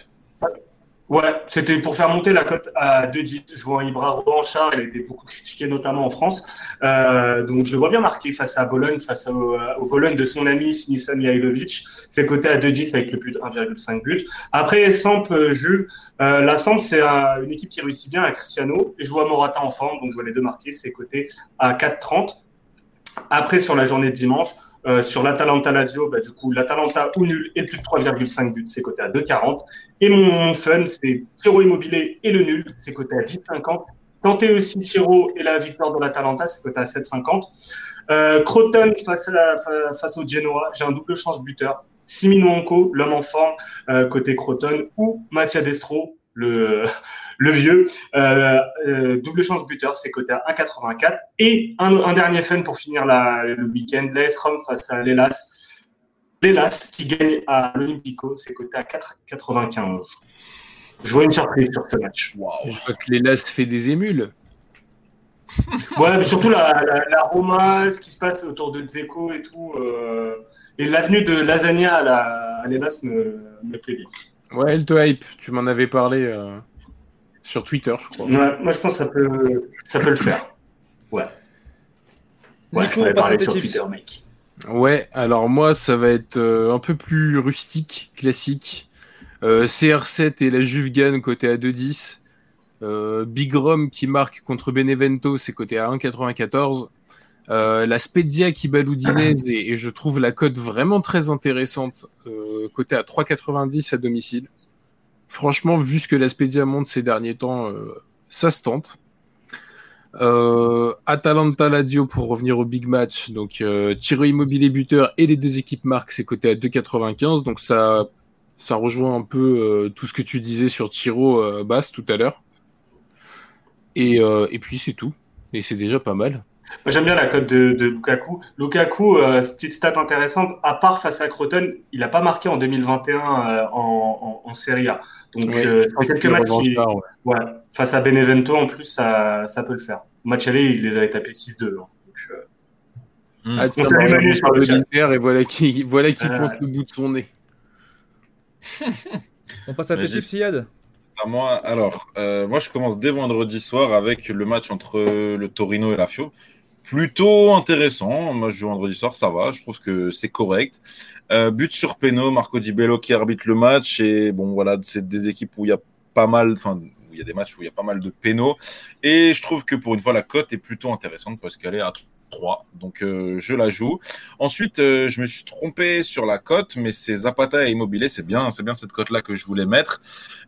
Ouais, c'était pour faire monter la cote à 2-10. Je vois Ibra Revanchard, il a été beaucoup critiqué, notamment en France. Euh, donc je le vois bien marqué face à Bologne, face au, au Bologne de son ami Sinisa Mihailovic. C'est coté à 2-10 avec le plus de 1,5 but. Après, Samp, euh, Juve. Euh, la Samp, c'est une équipe qui réussit bien à Cristiano. Et je vois Morata en forme, donc je vois les deux marqués. C'est coté à 4,30. Après, sur la journée de dimanche, euh, sur l'Atalanta Lazio, bah, du coup, l'Atalanta ou nul et plus de 3,5 buts, c'est coté à 2,40. Et mon, fun, c'est Tiro Immobilier et le nul, c'est coté à 10,50. Tentez aussi Tiro et la victoire de l'Atalanta, c'est coté à 7,50. Euh, Croton face, face au Genoa, j'ai un double chance buteur. Simino Anko, l'homme en forme, euh, côté Croton, ou Mattia Destro, le, le vieux. Euh, euh, double chance buteur, c'est coté à 1,84. Et un, dernier fun pour finir le week-end, l'AS Rome face à l'Elas. L'Elas qui gagne à l'Olympico, c'est coté à 4,95. Je vois une surprise sur ce match. Je vois que l'Elas fait des émules. ouais, mais surtout la, Roma, ce qui se passe autour de Dzeko et tout. Euh, et l'avenue de Lasagna à l'Elas me, me plaît bien. Ouais, elle te hype, tu m'en avais parlé. Sur Twitter, je crois. moi, je pense que ça peut, ça peut le faire. Ouais. Ouais, je pourrais parler sur Twitter, mec. Ouais, alors moi, ça va être euh, un peu plus rustique, classique. Euh, CR7 et la Juve gagne côté à 2,10. Euh, Big Rom qui marque contre Benevento, c'est côté à 1,94. la Spezia qui bat l'Udinese et, et, je trouve la cote vraiment très intéressante, côté à 3,90 à domicile. Franchement, vu ce que l'Aspedia monte ces derniers temps, euh, ça se tente. Atalanta Lazio pour revenir au big match. Donc Tiro Immobilier buteur et les deux équipes marquent, c'est coté à 2,95. Donc ça, rejoint un peu tout ce que tu disais sur Tiro Basse tout à l'heure. Et puis c'est tout. Et c'est déjà pas mal. J'aime bien la cote de, Lukaku. Lukaku, euh, petite stat intéressante, à part face à Croton, il n'a pas marqué en 2021 euh, en, en, Serie A. Donc, euh, quelques matchs ouais. face à Benevento, en plus, ça, ça peut le faire. Au match aller, il les avait tapés 6-2. Hein. Hmm. Ah, tiens, le et voilà qui, voilà qui pointe le bout de son nez. On passe à tes tips, Siad moi, alors, moi je commence dès vendredi soir avec le match entre le Torino et la Fio plutôt intéressant. Moi, je joue vendredi soir, ça va. Je trouve que c'est correct. Euh, but sur Peno, Marco Di Bello qui arbitre le match. Et bon, voilà, c'est des équipes où il y a pas mal, enfin, il y a des matchs où il y a pas mal de pénaux. Et je trouve que pour une fois, la cote est plutôt intéressante parce qu'elle est à 3. Donc euh, je la joue. Ensuite, euh, je me suis trompé sur la cote, mais c'est Zapata et Immobilier, c'est bien, c'est bien cette cote-là que je voulais mettre.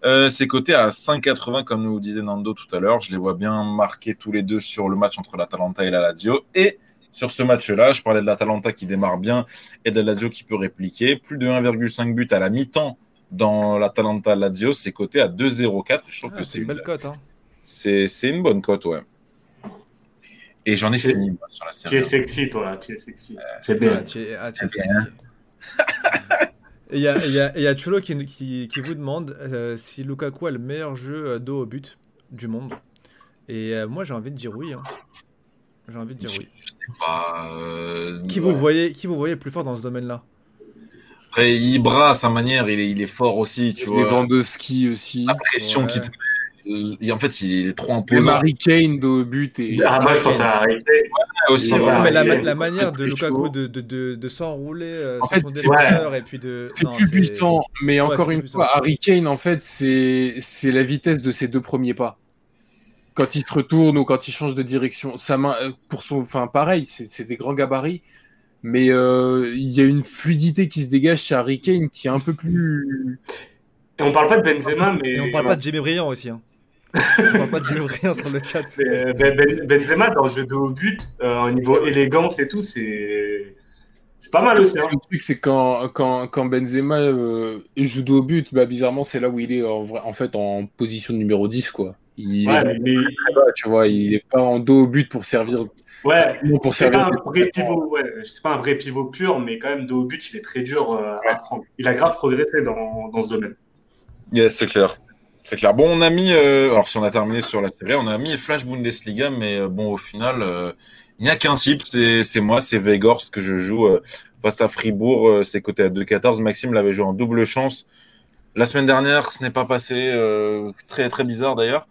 Euh, c'est coté à 5,80 comme nous disait Nando tout à l'heure. Je les vois bien marqués tous les deux sur le match entre l'Atalanta et la Lazio. Et sur ce match-là, je parlais de l'Atalanta qui démarre bien et de la Lazio qui peut répliquer. Plus de 1,5 buts à la mi-temps dans l'Atalanta Lazio, c'est coté à 2,04. Je trouve ah, que c'est une belle cote. Hein. C'est une bonne cote, ouais. Et j'en ai fini sur la série. Tu es sexy, toi, tu es sexy. Euh, bien. Tu es, ah, sexy. Et il y a, y, y a Cholo qui, qui, qui vous demande euh, si Lukaku a le meilleur jeu euh, dos au but du monde. Et euh, moi, j'ai envie de dire oui. Hein. J'ai envie de dire oui. Je sais pas. qui, vous voyez, qui vous voyez plus fort dans ce domaine-là? Après, Ibra, à sa manière, il est, il est fort aussi. Tu vois. Les vents de ski aussi. La pression qui te en fait, il est trop imposant. Harry Kane de but. Et... Ah, moi, je pense à Harry Kane. aussi. mais la, manière de Lukaku de, de, de, de s'enrouler euh, en fait, c'est et puis de. C'est plus puissant, mais encore une fois, Harry Kane, en fait, c'est la vitesse de ses deux premiers pas. Quand il se retourne ou quand il change de direction, sa main, euh, pour son, enfin, pareil, c'est des grands gabarits, mais euh, il y a une fluidité qui se dégage chez Harry Kane qui est un peu plus. Et on parle pas de Benzema, mais. Et on parle pas de Jimmy Briand aussi. Hein. On va pas dire rien sur le chat. Euh, ben, ben, Benzema, dans le jeu de haut but, euh, au niveau élégance et tout, c'est. C'est pas mal aussi. Hein. Le truc, c'est quand, quand, quand Benzema euh, joue de haut but, bah, bizarrement, c'est là où il est en, vrai, en fait en position numéro 10. Quoi. Il est mais... tu vois, il est pas en dos au but pour servir. Ouais, pour c'est pas, un vrai pivot, ouais, c'est pas un vrai pivot pur, mais quand même, dos au but, il est très dur à prendre. Il a grave progressé dans, dans ce domaine. Yes, c'est clair. C'est clair. Bon, on a mis, euh, alors si on a terminé sur la série, on a mis Flash Bundesliga, mais euh, bon, au final, euh, il n'y a qu'un type, c'est moi, c'est Vegorst que je joue face à Fribourg. c'est côté à 2-14. Maxime l'avait joué en double chance. La semaine dernière, ce n'est pas passé. très, très bizarre d'ailleurs.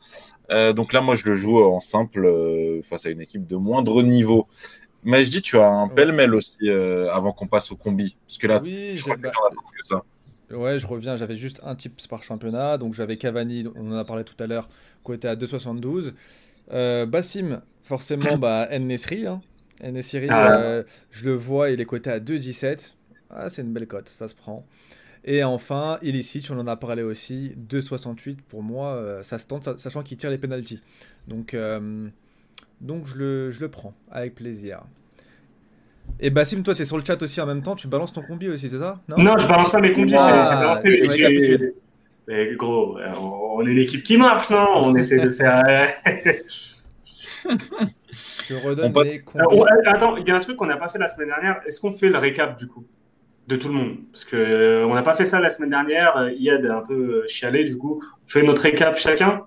donc là, moi, je le joue en simple face à une équipe de moindre niveau. Mais je dis, tu as un pêle-mêle aussi avant qu'on passe au combi. Parce que là, je crois que que ça. Ouais, je reviens, j'avais juste un type par championnat. Donc j'avais Cavani, on en a parlé tout à l'heure, qui à 2,72. Euh, Bassim, forcément, bah, Nesri. Hein. Ah. Euh, je le vois, il est coté à 2,17. Ah, c'est une belle cote, ça se prend. Et enfin, Illicit, on en a parlé aussi, 2,68 pour moi, euh, ça se tente, sachant qu'il tire les penalties. Donc, euh, donc je, le, je le prends avec plaisir. Et Bassim, toi, t'es sur le chat aussi en même temps, tu balances ton combi aussi, c'est ça? Non, non, je balance pas mes combis, j'ai balancé mes. Mais gros, on est une équipe qui marche, non? On essaie de faire. je redonne les combis. Euh, attends, il y a un truc qu'on n'a pas fait la semaine dernière. Est-ce qu'on fait le récap du coup de tout le monde? Parce que euh, on n'a pas fait ça la semaine dernière. Euh, Yad a un peu chialé, du coup. On fait notre récap chacun?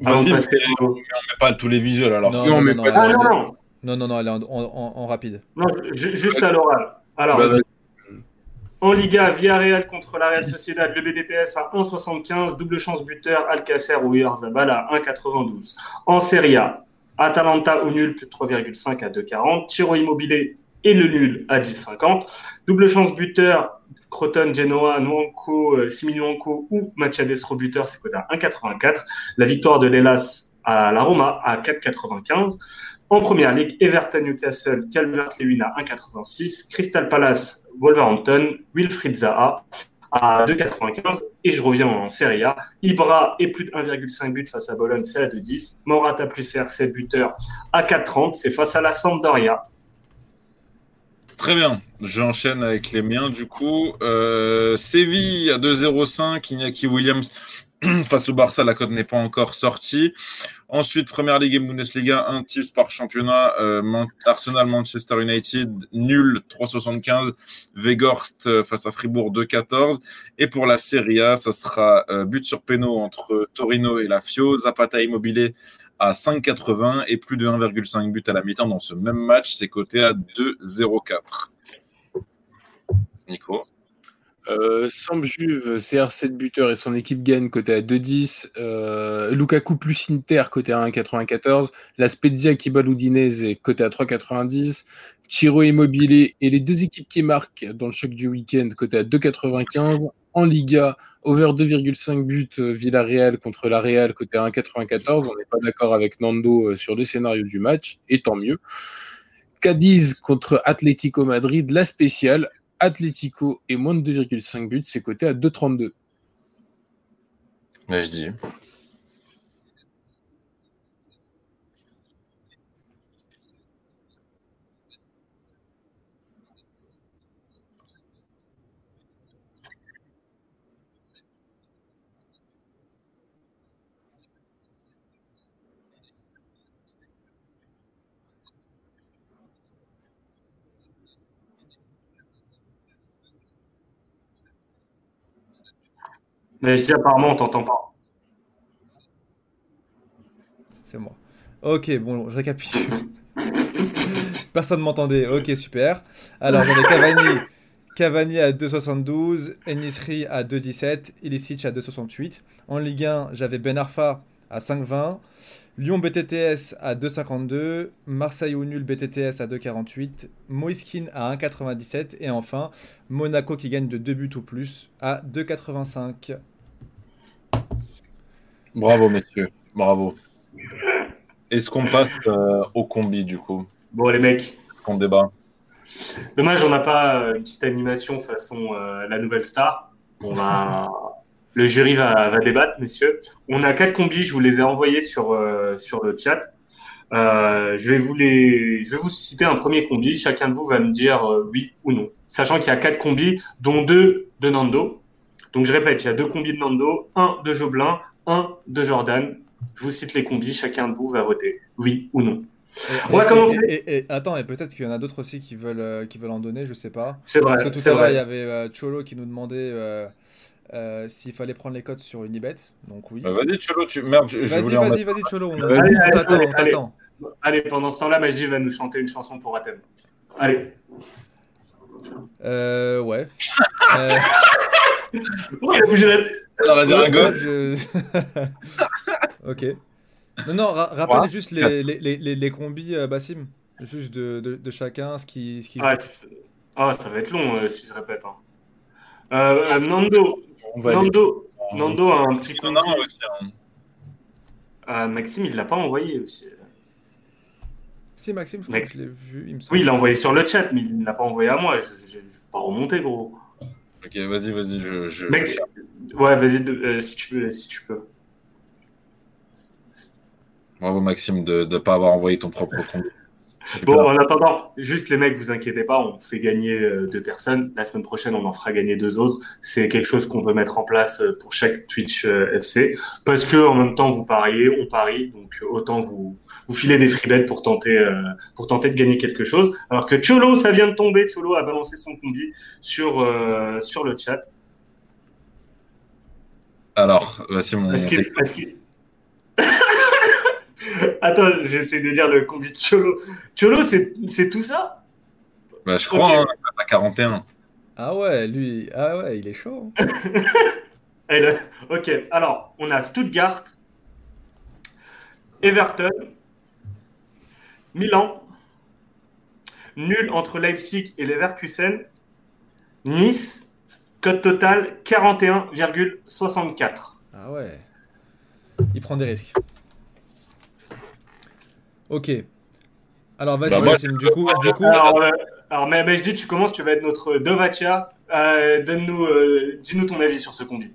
Vas-y, on ne met pas tous les visuels alors. Non, non, non, ah, non, non. Non, non, non, elle est en, rapide. Non, juste à l'oral. Alors, en Liga, Villarreal contre la Real Sociedad, le BDTS à 1,75, double chance buteur, Alcacer ou Zabal à 1,92. En Serie A, Atalanta au nul, plus de 3,5 à 2,40. Tiro Immobilier et le nul à 10,50. Double chance buteur, Croton, Genoa, Nuanco, euh, Siminuanco ou Machades buteur, c'est coté à 1,84. La victoire de l'Elas à la Roma à 4,95. En première ligue, Everton Newcastle, Calvert-Lewin à 1,86, Crystal Palace, Wolverhampton, Wilfried Zaha à 2,95. Et je reviens en Serie A. Ibra est plus de 1,5 but face à Bologne, c'est à 2,10. Morata plus R, 7 buteurs à 4,30. C'est face à la Sampdoria. Très bien, j'enchaîne avec les miens du coup. Euh, Séville à 2,05, Iñaki Williams face au Barça, la cote n'est pas encore sortie. Ensuite, Première Ligue et Bundesliga, un tips par championnat. Euh, Arsenal, Manchester United, nul 3,75. Weghorst euh, face à Fribourg 2,14. Et pour la Serie A, ça sera euh, but sur péno entre Torino et la Fio. Zapata Immobilier à 5,80 et plus de 1,5 but à la mi-temps dans ce même match. C'est coté à 2,04. Nico euh, Samp Juve, CR7 buteur et son équipe gagne côté à 2-10. Euh, Lukaku plus Inter côté à 1,94. La Spezia qui bat l'Udinese côté à 3,90. Chiro Immobilier et les deux équipes qui marquent dans le choc du week-end côté à 2,95. En Liga, over 2,5 buts euh, Villarreal contre la Real côté à 1,94. On n'est pas d'accord avec Nando euh, sur le scénario du match, et tant mieux. Cadiz contre Atlético Madrid, la spéciale Atlético et moins de 2,5 buts, c'est coté à 2,32. Mais je dis. Mais si apparemment on t'entend pas. C'est moi. Ok, bon, je récapitule. Personne ne m'entendait. Ok, super. Alors, j'avais Cavani, Cavani à 2,72, Enisri à 2,17, Ilicic à 2,68. En Ligue 1, j'avais Ben Arfa à 5,20. Lyon BTTS à 2,52, Marseille ou nul BTTS à 2,48, Moiskin à 1,97 et enfin Monaco qui gagne de 2 buts ou plus à 2,85. Bravo, messieurs. Bravo. Est-ce qu'on passe euh, au combi, du coup? Bon, les mecs. Est-ce qu'on débat? Dommage, on n'a pas euh, une petite animation façon euh, la nouvelle star. On va... le jury va, débattre, messieurs. On a quatre combis, je vous les ai envoyés sur, sur le chat. je, vais vous les... je vais vous citer un premier combi. Chacun de vous va me dire oui ou non. Sachant qu'il y a quatre combis, dont deux de Nando. Donc je répète, il y a deux combis de Nando, un de Joblin, 1 de Jordan. Je vous cite les combis, chacun de vous va voter oui ou non. On va commencer. Et, attends, et peut-être qu'il y en a d'autres aussi qui veulent, euh, qui veulent en donner, je sais pas. C'est vrai. Parce que tout à l'heure, il y avait euh, Cholo qui nous demandait euh, s'il fallait prendre les cotes sur Unibet. Donc oui. Bah, vas-y, Cholo, tu. Merde, Vas-y, vas-y, vas-y, Cholo. On, t'attend, allez, pendant ce temps-là, Majdi va nous chanter une chanson pour Athènes. Allez. Euh, ouais. Pourquoi il a bougé la tête On va dire un gosse. ok. Non, non, rappelle juste les, les, les, les, combis, euh, Bassim. Juste de, de, de, chacun, ce qui. Ce qui... Ah, ah, ça va être long euh, si je répète. Hein. Euh, euh Nando. Nando, Nando a un petit combi. Aussi, hein. euh, Maxime, il l'a pas envoyé aussi. Si, Maxime, je crois que je l'ai vu. Il me oui, il l'a envoyé sur le chat, mais il ne l'a pas envoyé à moi. Je ne vais pas remonter, gros. Ok, vas-y, vas-y. Je, je, Mec, ouais, vas-y, euh, si, tu peux, si tu peux. Bravo, Maxime, de ne pas avoir envoyé ton propre compte. Bon, en attendant, juste les mecs, vous inquiétez pas, on fait gagner euh, deux personnes. La semaine prochaine, on en fera gagner deux autres. C'est quelque chose qu'on veut mettre en place euh, pour chaque Twitch FC. Parce que en même temps, vous pariez, on parie, donc autant vous, vous filez des free pour tenter, euh, pour tenter de gagner quelque chose. Alors que Cholo, ça vient de tomber. Cholo a balancé son combi sur, euh, sur le chat. Alors, voici mon. Attends, j'essaie de lire le combi de Cholo. Cholo, c'est tout ça? Bah, Je crois, hein, à 41. Ah ouais, lui, ah ouais, il est chaud. ok, alors, on a Stuttgart, Everton, Milan, nul entre Leipzig et Leverkusen. Nice, code total 41,64. Ah ouais. Il prend des risques. Ok. Alors vas-y, bah, Du coup, du coup... Alors, euh, Alors, mais, je dis, tu commences, tu vas être notre Dovatia. Euh, donne-nous, euh, dis-nous ton avis sur ce combi.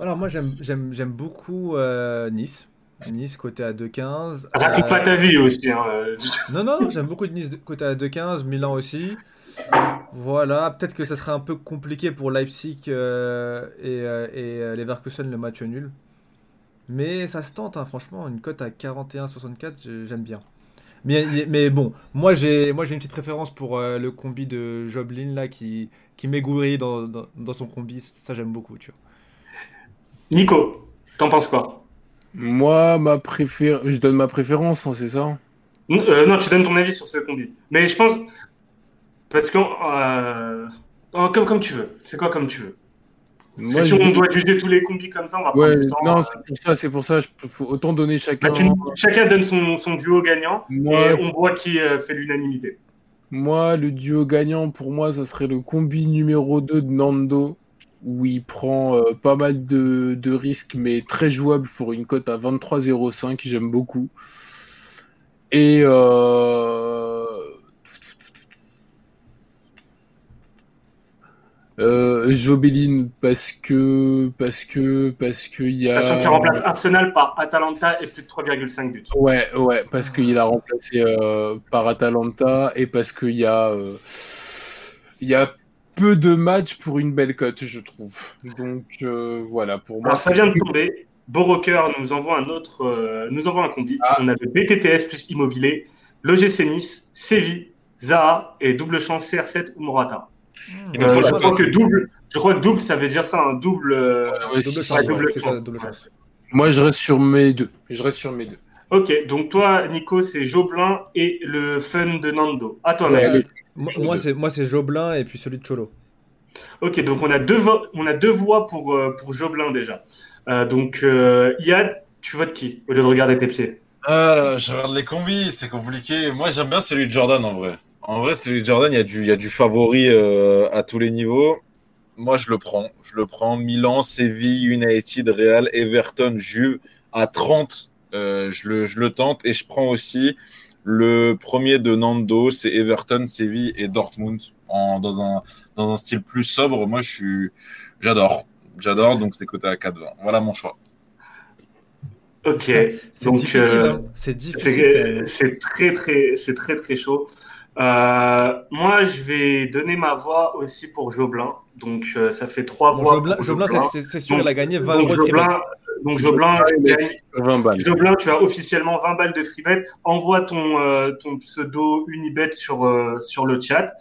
Alors, moi, j'aime beaucoup euh, Nice. Nice côté à 2,15. Raconte pas ta vie aussi. Hein. non, non, j'aime beaucoup Nice côté à 2,15. Milan aussi. Voilà, peut-être que ça serait un peu compliqué pour Leipzig et, et Leverkusen le match nul. Mais ça se tente, hein, franchement. Une cote à 41,64, j'aime bien. Mais, mais bon, moi j'ai moi j'ai une petite préférence pour euh, le combi de Joblin là qui, qui m'égourit dans, dans, son combi. Ça j'aime beaucoup, tu vois. Nico, t'en penses quoi? Moi, ma je donne ma préférence, hein, c'est ça? Euh, Non, tu donnes ton avis sur ce combi. Mais je pense parce que euh, comme comme tu veux. C'est quoi comme tu veux? Si on doit juger tous les combis comme ça, on va prendre du temps. Non, euh. c'est pour ça, c'est pour ça. Faut autant donner chacun. Bah, chacun donne son, son, duo gagnant et on voit qui euh, fait l'unanimité. Moi, le duo gagnant, pour moi, ça serait le combi numéro 2 de Nando, où il prend euh, pas mal de, de, risques, mais très jouable pour une cote à 23,05. J'aime beaucoup. Et euh, Euh, Jobelin parce que parce que parce que il y a. Sachant qu'il remplace Arsenal par Atalanta et plus de 3,5 buts. Ouais ouais parce qu'il a remplacé euh, par Atalanta et parce qu'il y a euh, il y a peu de matchs pour une belle cote je trouve. Donc euh, voilà pour moi. ça vient de tomber. Rocker nous envoie un autre nous envoie un combi. Ah. On a le BTTS plus immobilier, l'OGC Nice, Séville, Zaha et double chance CR7 ou Morata. Euh, je, crois que double, je crois que double, ça veut dire ça, un double. Euh, Moi, je reste sur mes deux. Je reste sur mes deux. Ok, donc toi, Nico, c'est Joblin et le fun de Nando. À toi, Moi, c'est moi, c'est Joblin et puis celui de Cholo. Ok, donc on a deux, on a deux voix pour, euh, pour Joblin déjà. donc, Yad, tu votes qui au lieu de regarder tes pieds? Ah, Je regarde les combis, c'est compliqué. Moi, j'aime bien celui de Jordan en vrai. En vrai, celui de Jordan, il y a du, il y a du favori euh, à tous les niveaux. Moi, je le prends. Je le prends. Milan, Séville, United, Real, Everton, Juve. À 30, euh, je, le, je le tente. Et je prends aussi le premier de Nando, c'est Everton, Séville et Dortmund en, dans, un, dans un style plus sobre. Moi, je suis, j'adore. J'adore, donc c'est coté à 4-20. Voilà mon choix. Ok, c'est difficile. Euh, hein. C'est difficile. C'est très très, c'est très très chaud. Euh, moi, je vais donner ma voix aussi pour Joblin. Donc, euh, ça fait trois voix. Joblin, Joblin, c'est sûr, il a gagné 20 euros de Donc, Joblin, Joblin, tu as officiellement 20 balles de freebet. Envoie ton, euh, ton pseudo Unibet sur, sur le chat.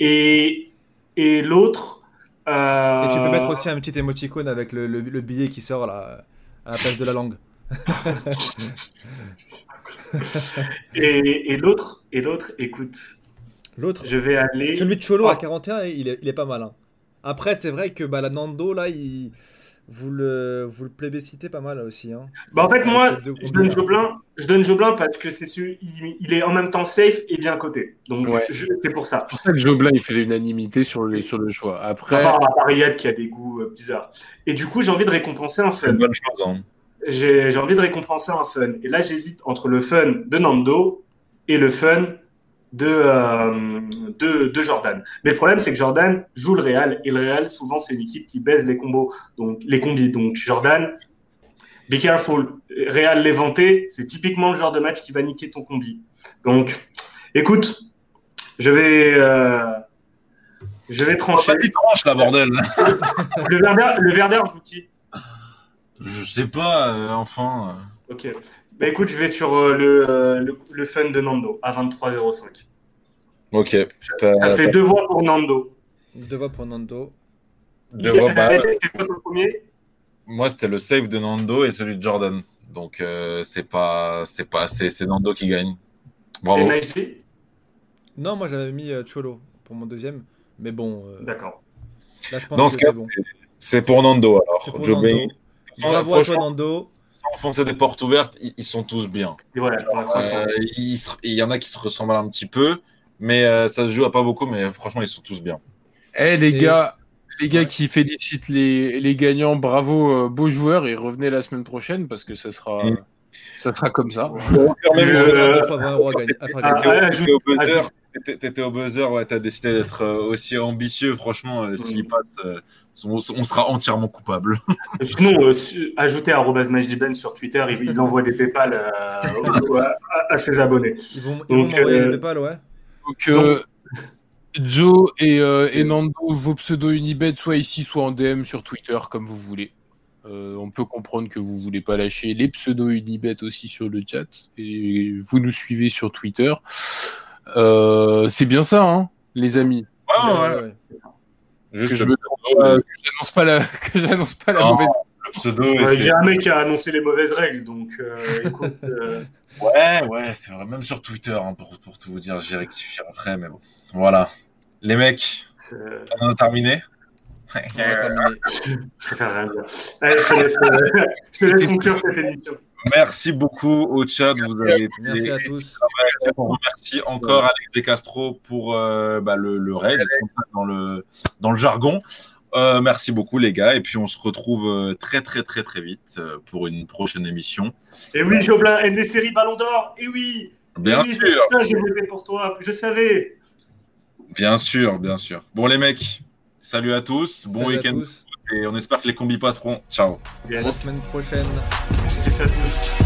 Et, et l'autre. Et tu peux mettre aussi un petit émoticône avec le, le, billet qui sort là, à la place de la langue. et, l'autre, et l'autre, écoute. L'autre. Je vais aller. Celui de Cholo à 41, il est, il est pas mal. Hein. Après, c'est vrai que bah, la Nando, là, il... vous, le, vous le plébiscitez pas mal aussi. Hein. Bah, en fait, moi, je donne, Joblin, je donne Joblin parce que c'est il, il, est en même temps safe et bien coté. Donc, c'est pour ça. C'est pour ça que Joblin, il fait l'unanimité sur le, sur le choix. Après. À part qui a des goûts euh, bizarres. Et du coup, j'ai envie de récompenser un fun. bonne chose. Hein j'ai envie de récompenser un fun. Et là, j'hésite entre le fun de Nando et le fun de, euh, de, de, Jordan. Mais le problème, c'est que Jordan joue le Real. Et le Real, souvent, c'est une équipe qui baise les combos, donc les combis. Donc Jordan, be careful. Real l'éventé, c'est typiquement le genre de match qui va niquer ton combi. Donc, écoute, je vais... Euh, je vais trancher. Oh, tranche, la bordel. le Verder, le Verder joue qui? Je sais pas, euh, enfin. Ok. Bah écoute, je vais sur euh, le, le, fun de Nando à 23,05. Ok. Ça fait deux voix pour Nando. Deux voix pour Nando. Deux voix, bah, C'était quoi ton premier? Moi, c'était le save de Nando et celui de Jordan. Donc, c'est pas, c'est pas, c'est Nando qui gagne. Bravo. Et non, moi j'avais mis Cholo pour mon deuxième, mais bon. D'accord. Dans ce cas, c'est pour Nando alors. Pour Nando. Bravo à toi, Nando. Enfoncer des portes ouvertes, ils, sont tous bien. Euh, il, y en a qui se ressemblent un petit peu, mais euh, ça se joue à pas beaucoup, mais franchement, ils sont tous bien. Eh les gars, les gars qui félicitent les, les gagnants, bravo, euh, beaux joueurs, et revenez la semaine prochaine parce que ça sera. Mm. Ça sera comme ça. T'étais au buzzer, ouais, t'as décidé d'être aussi ambitieux. Franchement, s'il mm. passe, on, sera entièrement coupable. Sinon, ajoutez Ben sur Twitter, il, envoie des PayPal à, ses abonnés. Ils vont, ils vont envoyer des PayPal, ouais. Donc, Joe et, et, Nando, vos pseudo Unibet, soit ici, soit en DM sur Twitter, comme vous voulez. Euh, on peut comprendre que vous voulez pas lâcher les pseudo Unibet aussi sur le chat et vous nous suivez sur Twitter. Euh, c'est bien ça, hein, les amis. Ouais, ouais, Que je n'annonce pas la, que j'annonce pas la mauvaise. Il y a un mec qui a annoncé les mauvaises règles, donc euh, écoute. Ouais, ouais, c'est vrai. Même sur Twitter, hein, pour, pour tout vous dire, j'ai rectifié après, mais bon. Voilà. Les mecs, on a terminé. je te laisse, conclure cette émission. Merci beaucoup au chat. Vous avez Merci à tous. On remercie encore Alex De Castro pour euh, bah, le, le raid dans le, dans le jargon. Euh, merci beaucoup les gars et puis on se retrouve euh, très très très très vite pour une prochaine émission. Et oui Joblin, une des séries Ballon d'Or. Et oui. Bien sûr. J'ai voté pour toi. Je savais. Bien sûr, bien sûr. Bon les mecs, Salut à tous, bon week-end et on espère que les combis passeront. Ciao. À la semaine prochaine. successes.